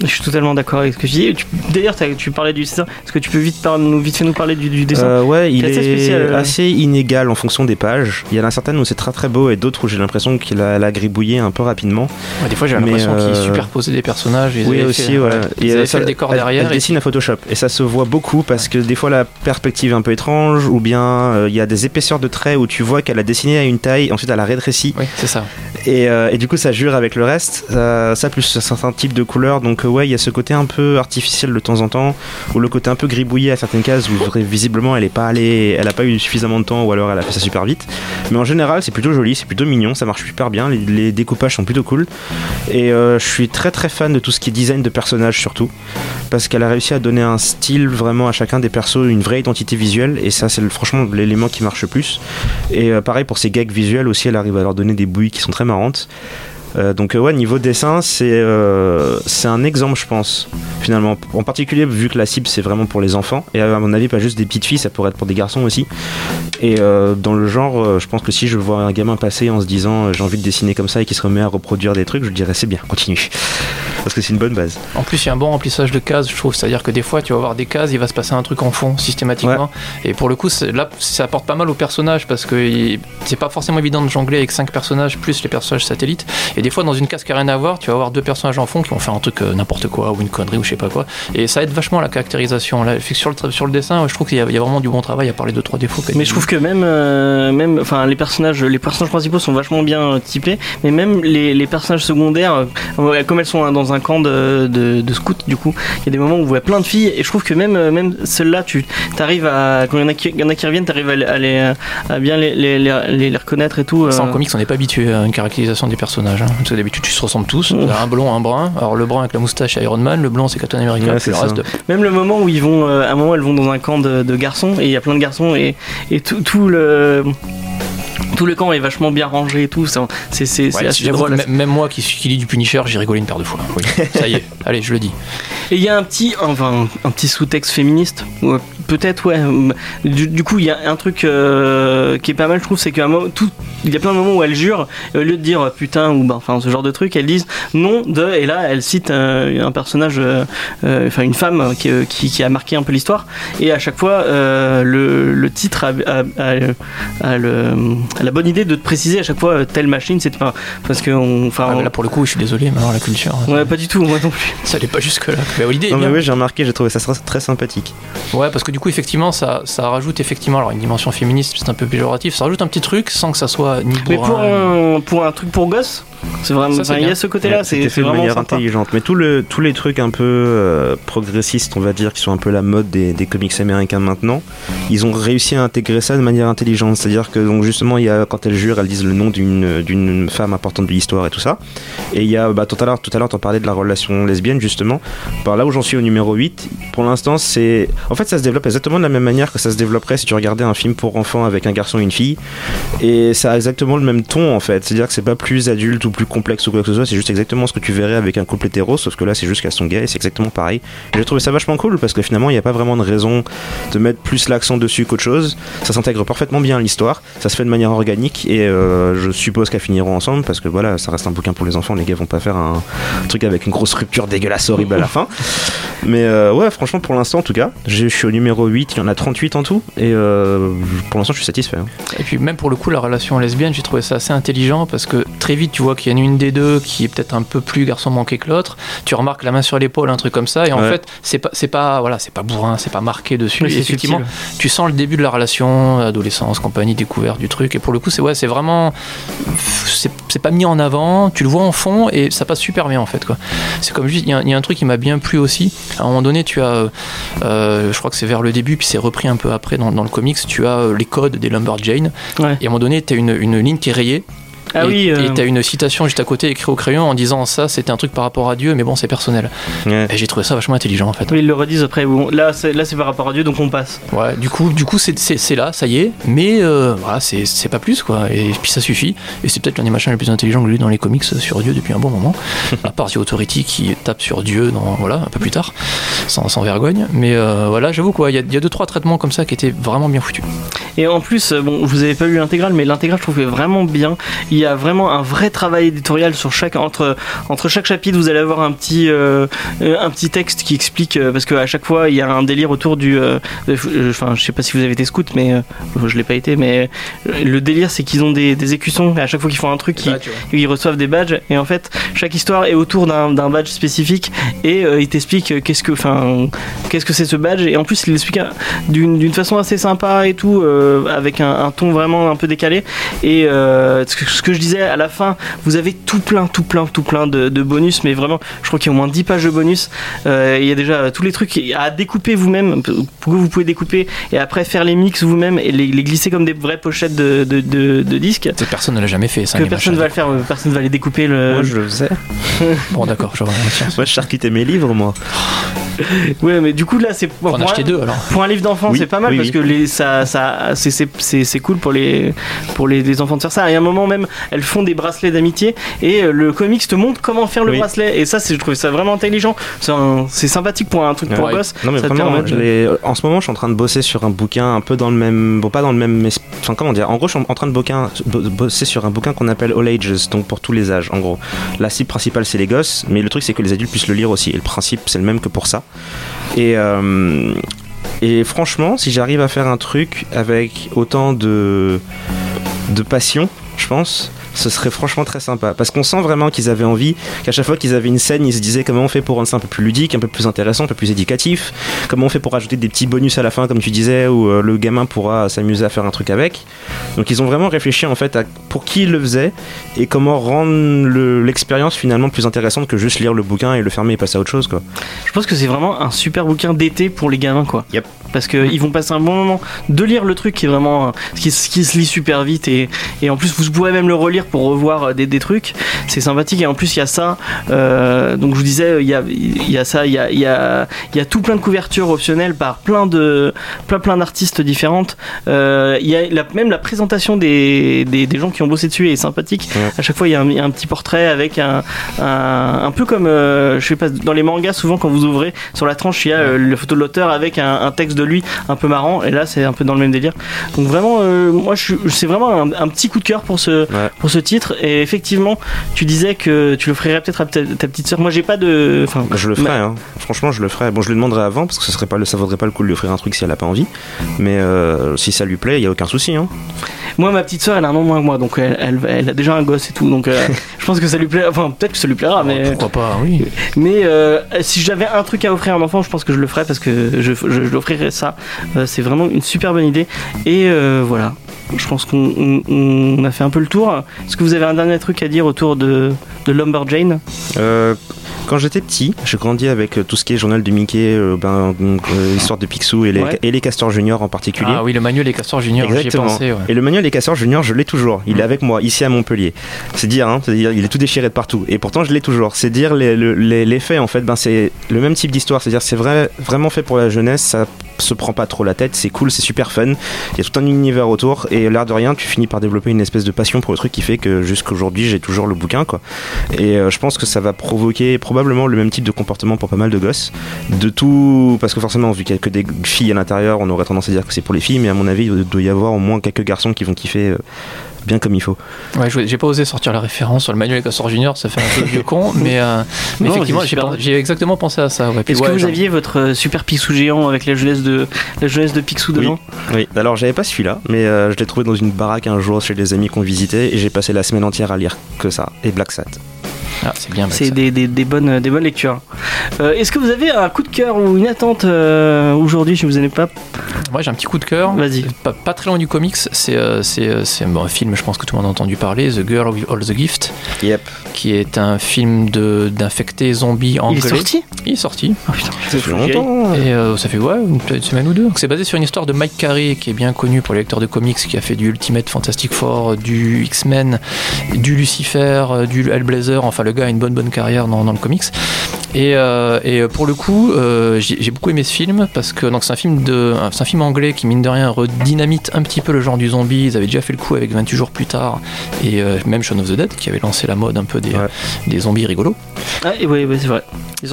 Je suis totalement d'accord avec ce que tu dis. D'ailleurs, tu parlais du dessin. Est-ce que tu peux vite, par- nous, vite fait nous parler du, du dessin Euh, ouais, il C'est assez est spécial, euh. assez inégal en fonction des pages. Il y en a certaines où c'est très très beau et d'autres où j'ai l'impression qu'il a, a gribouillé un peu rapidement. Ouais, des fois, j'ai l'impression euh, superposaient des personnages. Ils Oui aussi, fait, ouais. Ils Et, avaient euh, fait ça- le décor elle- derrière. Elle et dessine à Photoshop et ça se voit beaucoup parce que des fois la perspective est un peu étrange ou bien euh, il y a des épaisseurs de traits où tu vois qu'elle a dessiné à une taille, ensuite elle a rétréci Oui, c'est ça. et, euh, et du coup ça jure avec le reste. Euh, ça plus certains types de couleurs donc ouais il y a ce côté un peu artificiel de temps en temps ou le côté un peu gribouillé à certaines cases où visiblement elle est pas allée, elle a pas eu suffisamment de temps ou alors elle a fait ça super vite. Mais en général c'est plutôt joli, c'est plutôt mignon, ça marche super bien, les, découpages sont plutôt cool et euh, je suis très très fan de tout ce qui est design de personnages surtout parce qu'elle a réussi à donner un style vraiment à chacun des persos, une vraie identité visuelle, et ça c'est franchement l'élément qui marche le plus. Et euh, pareil pour ses gags visuels aussi, elle arrive à leur donner des bouilles qui sont très marrantes. Euh, donc euh, ouais, niveau dessin, c'est euh, c'est un exemple, je pense, finalement. En particulier, vu que la cible, c'est vraiment pour les enfants, et à mon avis, pas juste des petites filles, ça pourrait être pour des garçons aussi. Et dans le genre, je pense que si je vois un gamin passer en se disant j'ai envie de dessiner comme ça et qui se remet à reproduire des trucs, je dirais c'est bien, continue. Parce que c'est une bonne base. En plus, il y a un bon remplissage de cases, je trouve. C'est-à-dire que des fois, tu vas voir des cases, il va se passer un truc en fond systématiquement. Et pour le coup, là, ça apporte pas mal aux personnages parce que c'est pas forcément évident de jongler avec 5 personnages plus les personnages satellites. Et des fois, dans une case qui a rien à voir, tu vas avoir deux personnages en fond qui vont faire un truc euh, n'importe quoi ou une connerie ou je sais pas quoi. Et ça aide vachement à la caractérisation. Là, sur le, tra- sur le dessin, ouais, je trouve qu'il y, a- il y a vraiment du bon travail à parler de trois défauts. Mais je trouve que même, euh, même, enfin, les personnages, les personnages principaux sont vachement bien euh, typés, mais même les, les personnages secondaires, comme elles sont dans un camp de, de, de scouts, du coup, il y a des moments où on voit plein de filles, et je trouve que même, euh, même celles-là, tu arrives à, quand il y en a qui, y en a qui reviennent, tu arrives à, les- à, les- à bien les, les, les, les reconnaître et tout. Ça, en euh. comics, on n'est pas habitué à une caractérisation des personnages. hein. Parce que d'habitude, tu se ressembles tous. Un blond, un brun. Alors, le brun avec la moustache, c'est Iron Man. Le blanc, c'est Captain America. Ouais, puis c'est le reste, Même le moment où ils vont, euh, à un moment, elles vont dans un camp de, de garçons et il y a plein de garçons et, et tout, tout le tout le camp est vachement bien rangé et tout. C'est c'est c'est Ouais, assez drôle. Même moi qui, lis du Punisher, j'ai rigolé une paire de fois. Oui, ça y est, allez, je le dis. Et il y a un petit, enfin, un petit sous-texte féministe. Ouais, Peut-être, ouais. Du, du coup, il y a un truc euh, qui est pas mal, je trouve, c'est qu'à un moment, tout, il y a plein de moments où elles jurent, et au lieu de dire putain ou bah, enfin ce genre de truc, elles disent non de, et là, elles citent un, un personnage, euh, euh, enfin une femme qui, qui, qui a marqué un peu l'histoire, et à chaque fois, euh, le, le titre a, a- a- a le- a la bonne idée de te préciser à chaque fois telle machine, c'est pas parce que, on- Ah, on- là, pour le coup, je suis désolé, mais alors la culture, ouais, pas du tout, moi non plus. ça allait pas jusque-là. Mais l'idée Non mais oui, j'ai remarqué, j'ai trouvé ça très, très sympathique. Ouais, parce que du coup, effectivement, ça, ça rajoute effectivement alors une dimension féministe, c'est un peu péjoratif. Ça rajoute un petit truc sans que ça soit ni Mais pour un, pour un truc pour gosse, c'est vraiment. Il y a ce côté-là, c'est vraiment manière sympa. intelligente. Mais tout le, tous les trucs un peu euh, progressistes, on va dire, qui sont un peu la mode des, des comics américains maintenant, ils ont réussi à intégrer ça de manière intelligente. C'est-à-dire que donc justement, il y a, quand elles jurent, elles disent le nom d'une d'une femme importante de l'histoire et tout ça. Et il y a, bah, tout à l'heure, tout à l'heure, t'en parlais de la relation lesbienne justement. Par là où j'en suis au numéro 8, pour l'instant, c'est, en fait, ça se développe exactement de la même manière que ça se développerait si tu regardais un film pour enfants avec un garçon et une fille. Et ça a exactement le même ton en fait. C'est-à-dire que c'est pas plus adulte plus complexe ou quoi que ce soit, c'est juste exactement ce que tu verrais avec un couple hétéro, sauf que là c'est juste qu'elles sont gays et c'est exactement pareil. J'ai trouvé ça vachement cool parce que finalement il n'y a pas vraiment de raison de mettre plus l'accent dessus qu'autre chose. Ça s'intègre parfaitement bien à l'histoire, ça se fait de manière organique et euh, je suppose qu'elles finiront ensemble parce que voilà, ça reste un bouquin pour les enfants, les gars vont pas faire un truc avec une grosse rupture dégueulasse horrible à la fin. Mais euh, ouais, franchement pour l'instant en tout cas, je suis au numéro 8, il y en a 38 en tout et euh, pour l'instant je suis satisfait. hein. Et puis même pour le coup, la relation lesbienne, j'ai trouvé ça assez intelligent parce que très vite, tu vois qu'il y en a une des deux qui est peut-être un peu plus garçon manqué que l'autre. Tu remarques la main sur l'épaule, un truc comme ça, et en Ouais. fait, c'est pas, c'est pas, voilà, c'est pas bourrin, c'est pas marqué dessus. Oui, Et c'est effectivement, subtil. tu sens le début de la relation, adolescence, compagnie, découverte du truc. Et pour le coup, c'est ouais, c'est vraiment, c'est pas mis en avant. Tu le vois en fond et ça passe super bien en fait quoi. C'est comme juste, il y, a un- il y a un truc qui m'a bien plu aussi. À un moment donné, tu as, euh, je crois que c'est vers le début, puis c'est repris un peu après dans, dans le comics. Tu as euh, les codes des Lumberjane. Ouais. Et à un moment donné, tu as une, une ligne qui est rayée. Ah et, oui, euh, et t'as une citation juste à côté écrite au crayon en disant ça c'était un truc par rapport à Dieu, mais bon c'est personnel. Ouais. Et j'ai trouvé ça vachement intelligent en fait. oui, ils le redisent après. Bon, là, c'est là, c'est par rapport à Dieu, donc on passe. Ouais, du coup, du coup, c'est- c'est c'est là, ça y est, mais euh, voilà, c'est c'est pas plus quoi, et puis ça suffit. Et c'est peut-être l'un des machins les plus intelligents que j'ai lu dans les comics sur Dieu depuis un bon moment, à part The Authority qui tape sur Dieu dans voilà un peu plus tard, sans, sans vergogne. Mais euh, voilà, j'avoue quoi, il y, a- il y a deux trois traitements comme ça qui étaient vraiment bien foutus. Et en plus, euh, bon, vous avez pas lu l'intégrale, mais l'intégrale, je trouve que vraiment bien. Il y a vraiment un vrai travail éditorial sur chaque entre entre chaque chapitre. Vous allez avoir un petit euh, un petit texte qui explique euh, parce qu'à chaque fois, il y a un délire autour du. euh, Enfin, je sais pas si vous avez été scout, mais euh, je l'ai pas été. Mais le délire, c'est qu'ils ont des, des écussons. Et à chaque fois qu'ils font un truc, ils, ils reçoivent des badges. Et en fait, chaque histoire est autour d'un badge spécifique et euh, il t'explique euh, qu'est-ce que, enfin, qu'est-ce que c'est ce badge. Et en plus, il l'explique euh, d'une façon assez sympa et tout, avec un, un ton vraiment un peu décalé. Et ce, que, que je disais à la fin, vous avez tout plein, tout plein, tout plein de, de bonus, mais vraiment, je crois qu'il y a au moins 10 pages de bonus. Euh, il y a déjà tous les trucs à découper vous-même, que vous pouvez découper et après faire les mix vous-même et les, les glisser comme des vraies pochettes de, de, de- de disques. Personne ne l'a jamais fait, ça. Que personne machins. va le faire, euh, personne va les découper. Le... Moi, je le faisais. Bon, d'accord, je vois. Moi, je charcutais mes livres, moi. Ouais, mais du coup là, c'est pour, en acheter un- deux alors. pour un livre d'enfant, Oui, c'est pas mal oui, parce oui. que les, ça, ça, c'est- c'est c'est- c'est- c'est cool pour les pour les, les enfants de faire ça. Et à un moment même, elles font des bracelets d'amitié et euh, le comics te montre comment faire le Oui. bracelet. Et ça, c'est- je trouve ça vraiment intelligent. C'est un- sympathique pour un truc pour Ouais. gosse. Non mais Ça te vraiment, permet l'ai- en ce moment je suis en train de bosser sur un bouquin un peu dans le même, bon pas dans le même, enfin comment dire, en gros je suis en train de bouquin- bosser sur un bouquin qu'on appelle All Ages, donc pour tous les âges en gros. La cible principale c'est les gosses, mais le truc c'est que les adultes puissent le lire aussi, et le principe c'est le même que pour ça. Et, euh, et franchement, si j'arrive à faire un truc avec autant de, de passion, je pense, ce serait franchement très sympa. Parce qu'on sent vraiment qu'ils avaient envie, qu'à chaque fois qu'ils avaient une scène, ils se disaient comment on fait pour rendre ça un peu plus ludique, un peu plus intéressant, un peu plus éducatif, comment on fait pour ajouter des petits bonus à la fin, comme tu disais, où euh, le gamin pourra s'amuser à faire un truc avec. Donc ils ont vraiment réfléchi en fait à pour qui ils le faisaient et comment rendre le- l'expérience finalement plus intéressante que juste lire le bouquin et le fermer et passer à autre chose quoi. Je pense que c'est vraiment un super bouquin d'été pour les gamins, quoi. Yep. Parce qu'ils vont passer un bon moment de lire le truc qui est vraiment. euh, qui, qui se lit super vite et, et en plus vous pourrez même le relire pour revoir euh, des, des trucs. C'est sympathique et en plus il y a ça. euh, donc je vous disais, il y a, il y a ça, il y a, il y, a, il y a tout plein de couvertures optionnelles par plein de plein, plein d'artistes différentes. Euh, il y a la- même la présentation des, des, des gens qui ont bossé dessus est sympathique. Ouais. À chaque fois il y, a un, petit portrait avec un, un, un peu comme euh, je sais pas dans les mangas souvent quand vous ouvrez sur la tranche il y a euh, la photo de l'auteur avec un, un texte de lui un peu marrant et là c'est un peu dans le même délire donc vraiment euh, moi c'est vraiment un, un petit coup de cœur pour ce Ouais. pour ce titre et effectivement tu disais que tu l'offrirais peut-être à ta, ta petite sœur moi j'ai pas de enfin Je le ferai, hein. franchement je le ferai. Bon je lui demanderai avant parce que ce serait pas le, ça vaudrait pas le coup de lui offrir un truc si elle a pas envie. Mais euh, si ça lui plaît, il y a aucun souci. Hein. moi ma petite sœur elle a un an moins que moi donc elle, elle, elle a déjà un gosse et tout donc euh, je pense que ça lui plaît enfin peut-être que ça lui plaira mais Pourquoi pas, oui. Mais euh, si j'avais un truc à offrir à un enfant, je pense que je le ferais parce que je, je, je lui offrirais ça. Euh, c'est vraiment une super bonne idée. Et euh, voilà, je pense qu'on on- on a fait un peu le tour. Est-ce que vous avez un dernier truc à dire autour de, de Lumberjane? Euh, quand j'étais petit, je grandis avec euh, tout ce qui est journal de Mickey, euh, ben, donc, euh, histoire de Picsou et les, Ouais. et les Castors Junior en particulier. Ah oui, le manuel des castors juniors, j'y ai Exactement. pensé. ouais. Et le manuel des casseurs junior, je l'ai toujours. Il est avec moi, ici à Montpellier. C'est dire, hein, c'est dire, il est tout déchiré de partout. Et pourtant, je l'ai toujours. C'est dire les, le- les, les faits, en fait, ben, c'est le même type d'histoire. C'est-à-dire, c'est vrai, vraiment fait pour la jeunesse. Ça se prend pas trop la tête. C'est cool, c'est super fun. Il y a tout un univers autour. Et l'air de rien, tu finis par développer une espèce de passion pour le truc qui fait que jusqu'aujourd'hui, j'ai toujours le bouquin, quoi. Et euh, je pense que ça va provoquer probablement le même type de comportement pour pas mal de gosses. De tout, parce que forcément, vu qu'il y a que des filles à l'intérieur, on aurait tendance à dire que c'est pour les filles, mais à mon avis, il doit y avoir au moins quelques garçons qui vont kiffer euh, bien comme il faut. Ouais, j'ai pas osé sortir la référence sur le manuel des castors juniors, ça fait un peu vieux con, mais, euh, mais Non, effectivement, j'ai super. exactement pensé à ça. Ouais. Est-ce ouais, que vous genre- aviez votre euh, super Picsou géant avec la jeunesse de, la jeunesse de Picsou Oui. dedans? Oui, alors j'avais pas celui-là, mais euh, je l'ai trouvé dans une baraque un jour chez des amis qu'on visitait et j'ai passé la semaine entière à lire que ça et Black Sat. Ah, c'est bien. C'est des, des, des bonnes, des bonnes lectures. Euh, Est-ce que vous avez un coup de cœur ou une attente euh, aujourd'hui Je vous en ai pas? Moi, j'ai un petit coup de cœur. Vas-y. Pas, pas très loin du comics, c'est euh, c'est, c'est, bon, un film, je pense que tout le monde a entendu parler, The Girl with All the Gift, Yep. qui est un film de- d'infectés zombies Il est anglais. sorti? Il est sorti. Oh putain, Ça fait longtemps. Et euh, ça fait ouais, une, semaine ou deux. C'est basé sur une histoire de Mike Carey qui est bien connu pour les lecteurs de comics, qui a fait du Ultimate Fantastic Four, du X-Men, du Lucifer, du Hellblazer. Enfin, le gars a une bonne bonne carrière dans, dans le comics. Et, euh, et pour le coup, euh, j'ai j'ai beaucoup aimé ce film parce que donc c'est un film de, c'est un film anglais qui mine de rien redynamite un petit peu le genre du zombie. Ils avaient déjà fait le coup avec 28 jours plus tard et euh, même Shaun of the Dead qui avait lancé la mode un peu des, Ouais. des zombies rigolos. Ah, et ouais, ouais, c'est vrai.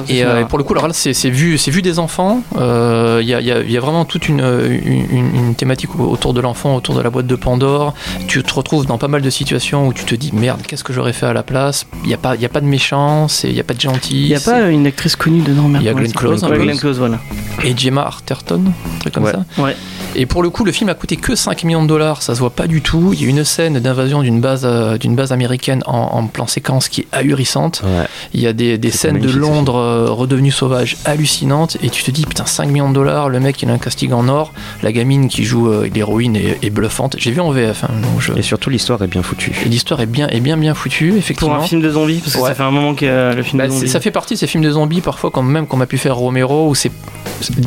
Et, euh, pour le coup, alors là, c'est c'est vu, c'est vu des enfants. Euh, Il y, a, il y a- il y a vraiment toute une, une, thématique au- autour de l'enfant, autour de la boîte de Pandore. Tu te retrouves dans pas mal de situations où tu te dis merde, qu'est-ce que j'aurais fait à la place? Il n'y a, pas- il y a pas de méchants, il n'y a pas de gentils. Il n'y a pas une actrice connue dedans, merde, Il y a Glenn Close, un Ouais, peu. Glenn Close, voilà. et Gemma Arterton, un truc comme Ouais. ça. Ouais. Et pour le coup, le film a coûté que 5 millions de dollars, ça se voit pas du tout. Il y a une scène d'invasion d'une base, euh, d'une base américaine en, en plan séquence qui est ahurissante. Ouais. Il y a des, des scènes de Londres euh, redevenues sauvages hallucinantes et tu te dis putain 5 millions de dollars, le mec il a un casting en or, la gamine qui joue euh, l'héroïne est, est bluffante. J'ai vu en VF, hein, donc je- Et surtout, l'histoire est bien foutue. et l'histoire est bien, est bien bien foutue Pour effectivement. un film de zombies, parce que Ouais. ça fait un moment que euh, le film Bah, de c'est- zombies. ça fait partie de ces films de zombies parfois quand même qu'on a pu faire Romero où c'est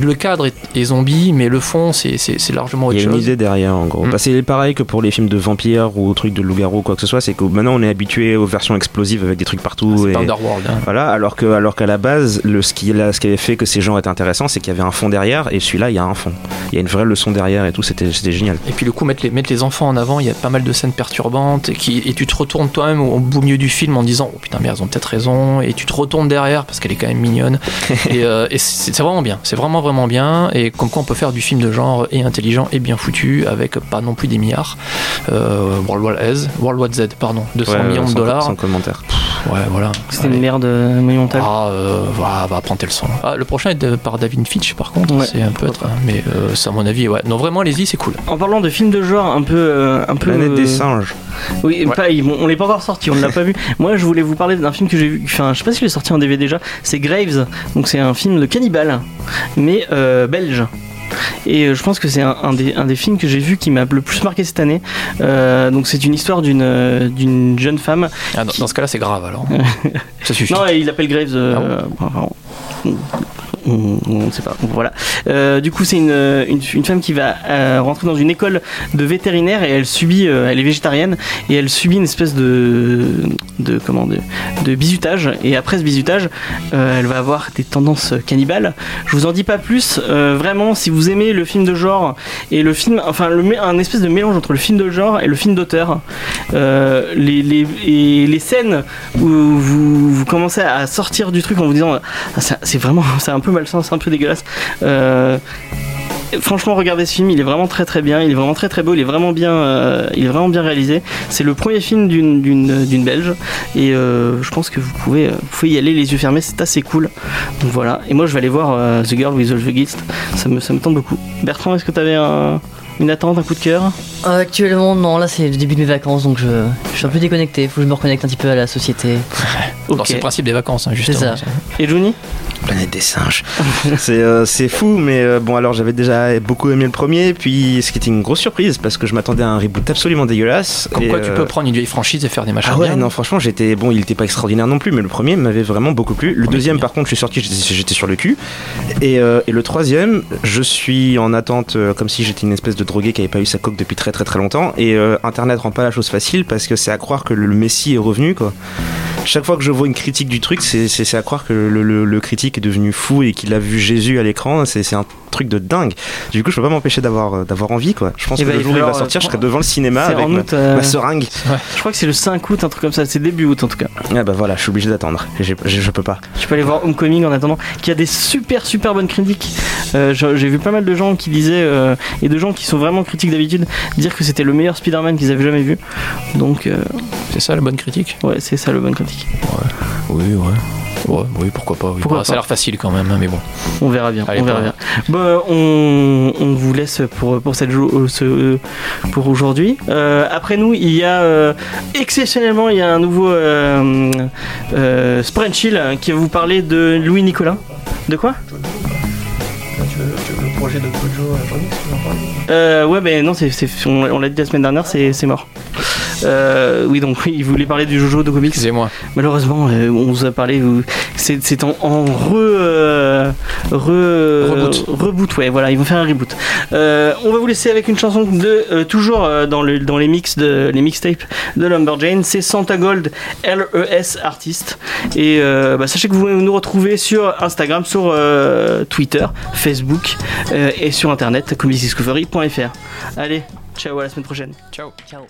le cadre est, est zombie mais le fond c'est- largement autre Il y a une chose. idée derrière en gros. Mm. Bah, c'est pareil que pour les films de vampires ou trucs de loup-garou ou quoi que ce soit, c'est que maintenant on est habitué aux versions explosives avec des trucs partout. Et... pas Underworld. hein. Voilà, alors que alors qu'à la base, le, ce, qui, là, ce qui avait fait que ces genres étaient intéressants, c'est qu'il y avait un fond derrière, et celui-là, il y a un fond. Il y a une vraie leçon derrière et tout, c'était c'était génial. Et puis le coup, mettre les, mettre les enfants en avant, il y a pas mal de scènes perturbantes, et, qui, et tu te retournes toi-même au, au beau milieu du film en disant, oh putain, mais elles ont peut-être raison, et tu te retournes derrière parce qu'elle est quand même mignonne. et euh, et c'est vraiment bien, c'est vraiment vraiment bien, et comme quoi on peut faire du film de genre et intelligent et bien foutu, avec pas non plus des milliards. Euh, World War Z, World War Z, pardon, 200 Ouais, millions de dollars. Sans commentaire. Ouais, voilà. C'était une merde euh, monumentale. Ah, euh, va, va prendre le son. Ah, le prochain est de- par David Fitch, par contre. Ouais, c'est un peu. pourquoi pas. Mais euh, c'est à mon avis, ouais. Non, vraiment, allez-y, c'est cool. En parlant de films de genre un peu. euh, un peu Planète euh, des singes. Oui, Ouais. on l'est pas encore sorti, on ne l'a pas vu. Moi, je voulais vous parler d'un film que j'ai vu. Enfin, je sais pas s'il est sorti en DVD déjà. C'est Graves. Donc, c'est un film de cannibale, mais euh, belge. Et euh, je pense que c'est un, un des, un des films que j'ai vu qui m'a le plus marqué cette année. Euh, donc, c'est une histoire d'une euh, d'une jeune femme. Ah, dans, dans ce cas-là, c'est grave alors. Ça suffit. Non, il l'appelle Graves. Ah enfin, on- ne sait pas. Voilà. Euh, du coup, c'est une, une, femme qui va euh, rentrer dans une école de vétérinaire et elle subit, euh, elle est végétarienne et elle subit une espèce de, de comment, de, de bizutage. Et après ce bizutage, elle va avoir des tendances cannibales. Je vous en dis pas plus. Vraiment, si vous aimez le film de genre et le film, enfin, le, un espèce de mélange entre le film de genre et le film d'auteur, les, les, et les scènes où vous, vous commencez à sortir du truc en vous disant ah, c'est vraiment c'est un peu c'est un peu dégueulasse euh, Franchement, regardez ce film, il est vraiment très très bien, il est vraiment très très beau, il est vraiment bien, euh, il est vraiment bien réalisé. C'est le premier film d'une belge et euh, je pense que vous pouvez vous pouvez y aller les yeux fermés, c'est assez cool. Donc voilà. Et moi, je vais aller voir The Girl with the Gist. Ça me ça me tente beaucoup. Bertrand, est-ce que tu avais une attente, un coup de cœur? Actuellement, non, là c'est le début de mes vacances donc je, je suis un peu déconnecté. Faut que je me reconnecte un petit peu à la société. C'est le principe des vacances, hein, justement. ça. Et Johnny? Planète des singes. c'est euh, c'est fou, mais euh, bon, alors j'avais déjà beaucoup aimé le premier, puis ce qui était une grosse surprise parce que je m'attendais à un reboot absolument dégueulasse. Comme et, quoi, tu euh, peux prendre une vieille franchise et faire des machins Ah ouais, bien. non, franchement, j'étais. Bon, il était pas extraordinaire non plus, mais le premier m'avait vraiment beaucoup plu. Le deuxième, bien. par contre, je suis sorti, j'étais j'étais sur le cul. Et, euh, et le troisième, je suis en attente, euh, comme si j'étais une espèce de drogué qui avait pas eu sa coque depuis très très très longtemps. Et euh, Internet rend pas la chose facile parce que c'est à croire que le, Messie est revenu, quoi. Chaque fois que je vois une critique du truc, c'est- à croire que le, le- le critique est devenu fou et qu'il a vu Jésus à l'écran. C'est un truc de dingue. Du coup, je peux pas m'empêcher d'avoir euh, d'avoir envie, quoi. Je pense Eh que ben, le jour où il va sortir, je euh, serai devant le cinéma C'est avec en ma, août. euh, ma seringue. je crois que c'est le 5 août, un truc comme ça. C'est début août en tout cas. Ah bah voilà, je suis obligé d'attendre. Je peux pas. Tu peux aller voir Homecoming en attendant, qui a des super super bonnes critiques. Euh, J'ai vu pas mal de gens qui disaient, euh, et de gens qui sont vraiment critiques d'habitude, dire que c'était le meilleur Spider-Man qu'ils avaient jamais vu. Donc, euh, C'est ça la bonne critique? ouais, c'est ça le bonne critique. Oui, ouais. Ouais, oui, pourquoi pas. oui. Pourquoi Bah, Ça a l'air facile quand même, hein, mais bon. On verra bien. Allez, on verra pas- bien. Bon, on, on vous laisse pour, pour, cette jo- euh, ce, euh, pour aujourd'hui. Euh, après nous, il y a euh, exceptionnellement, il y a un nouveau euh, euh, Sprint Chill hein, qui va vous parler de Louis Nicolas. De quoi? Projet de Kojo Euh, ouais, mais non, c'est, on, on l'a dit la semaine dernière, c'est, mort. Euh, oui, donc oui, il voulait parler du Jojo de comics. Excusez-moi. Malheureusement, euh, on vous a parlé. C'est en, en re, euh, re- Reboot. reboot, ouais, voilà, ils vont faire un reboot. Euh, on va vous laisser avec une chanson de euh, toujours euh, dans, le, dans les mix de les mixtapes de Lumberjane. C'est Santa Gold LES Artist. Et euh, bah, sachez que vous pouvez nous retrouver sur Instagram, sur euh, Twitter, Facebook euh, et sur internet comicsdiscovery.fr. Allez, ciao à la semaine prochaine. Ciao. Ciao.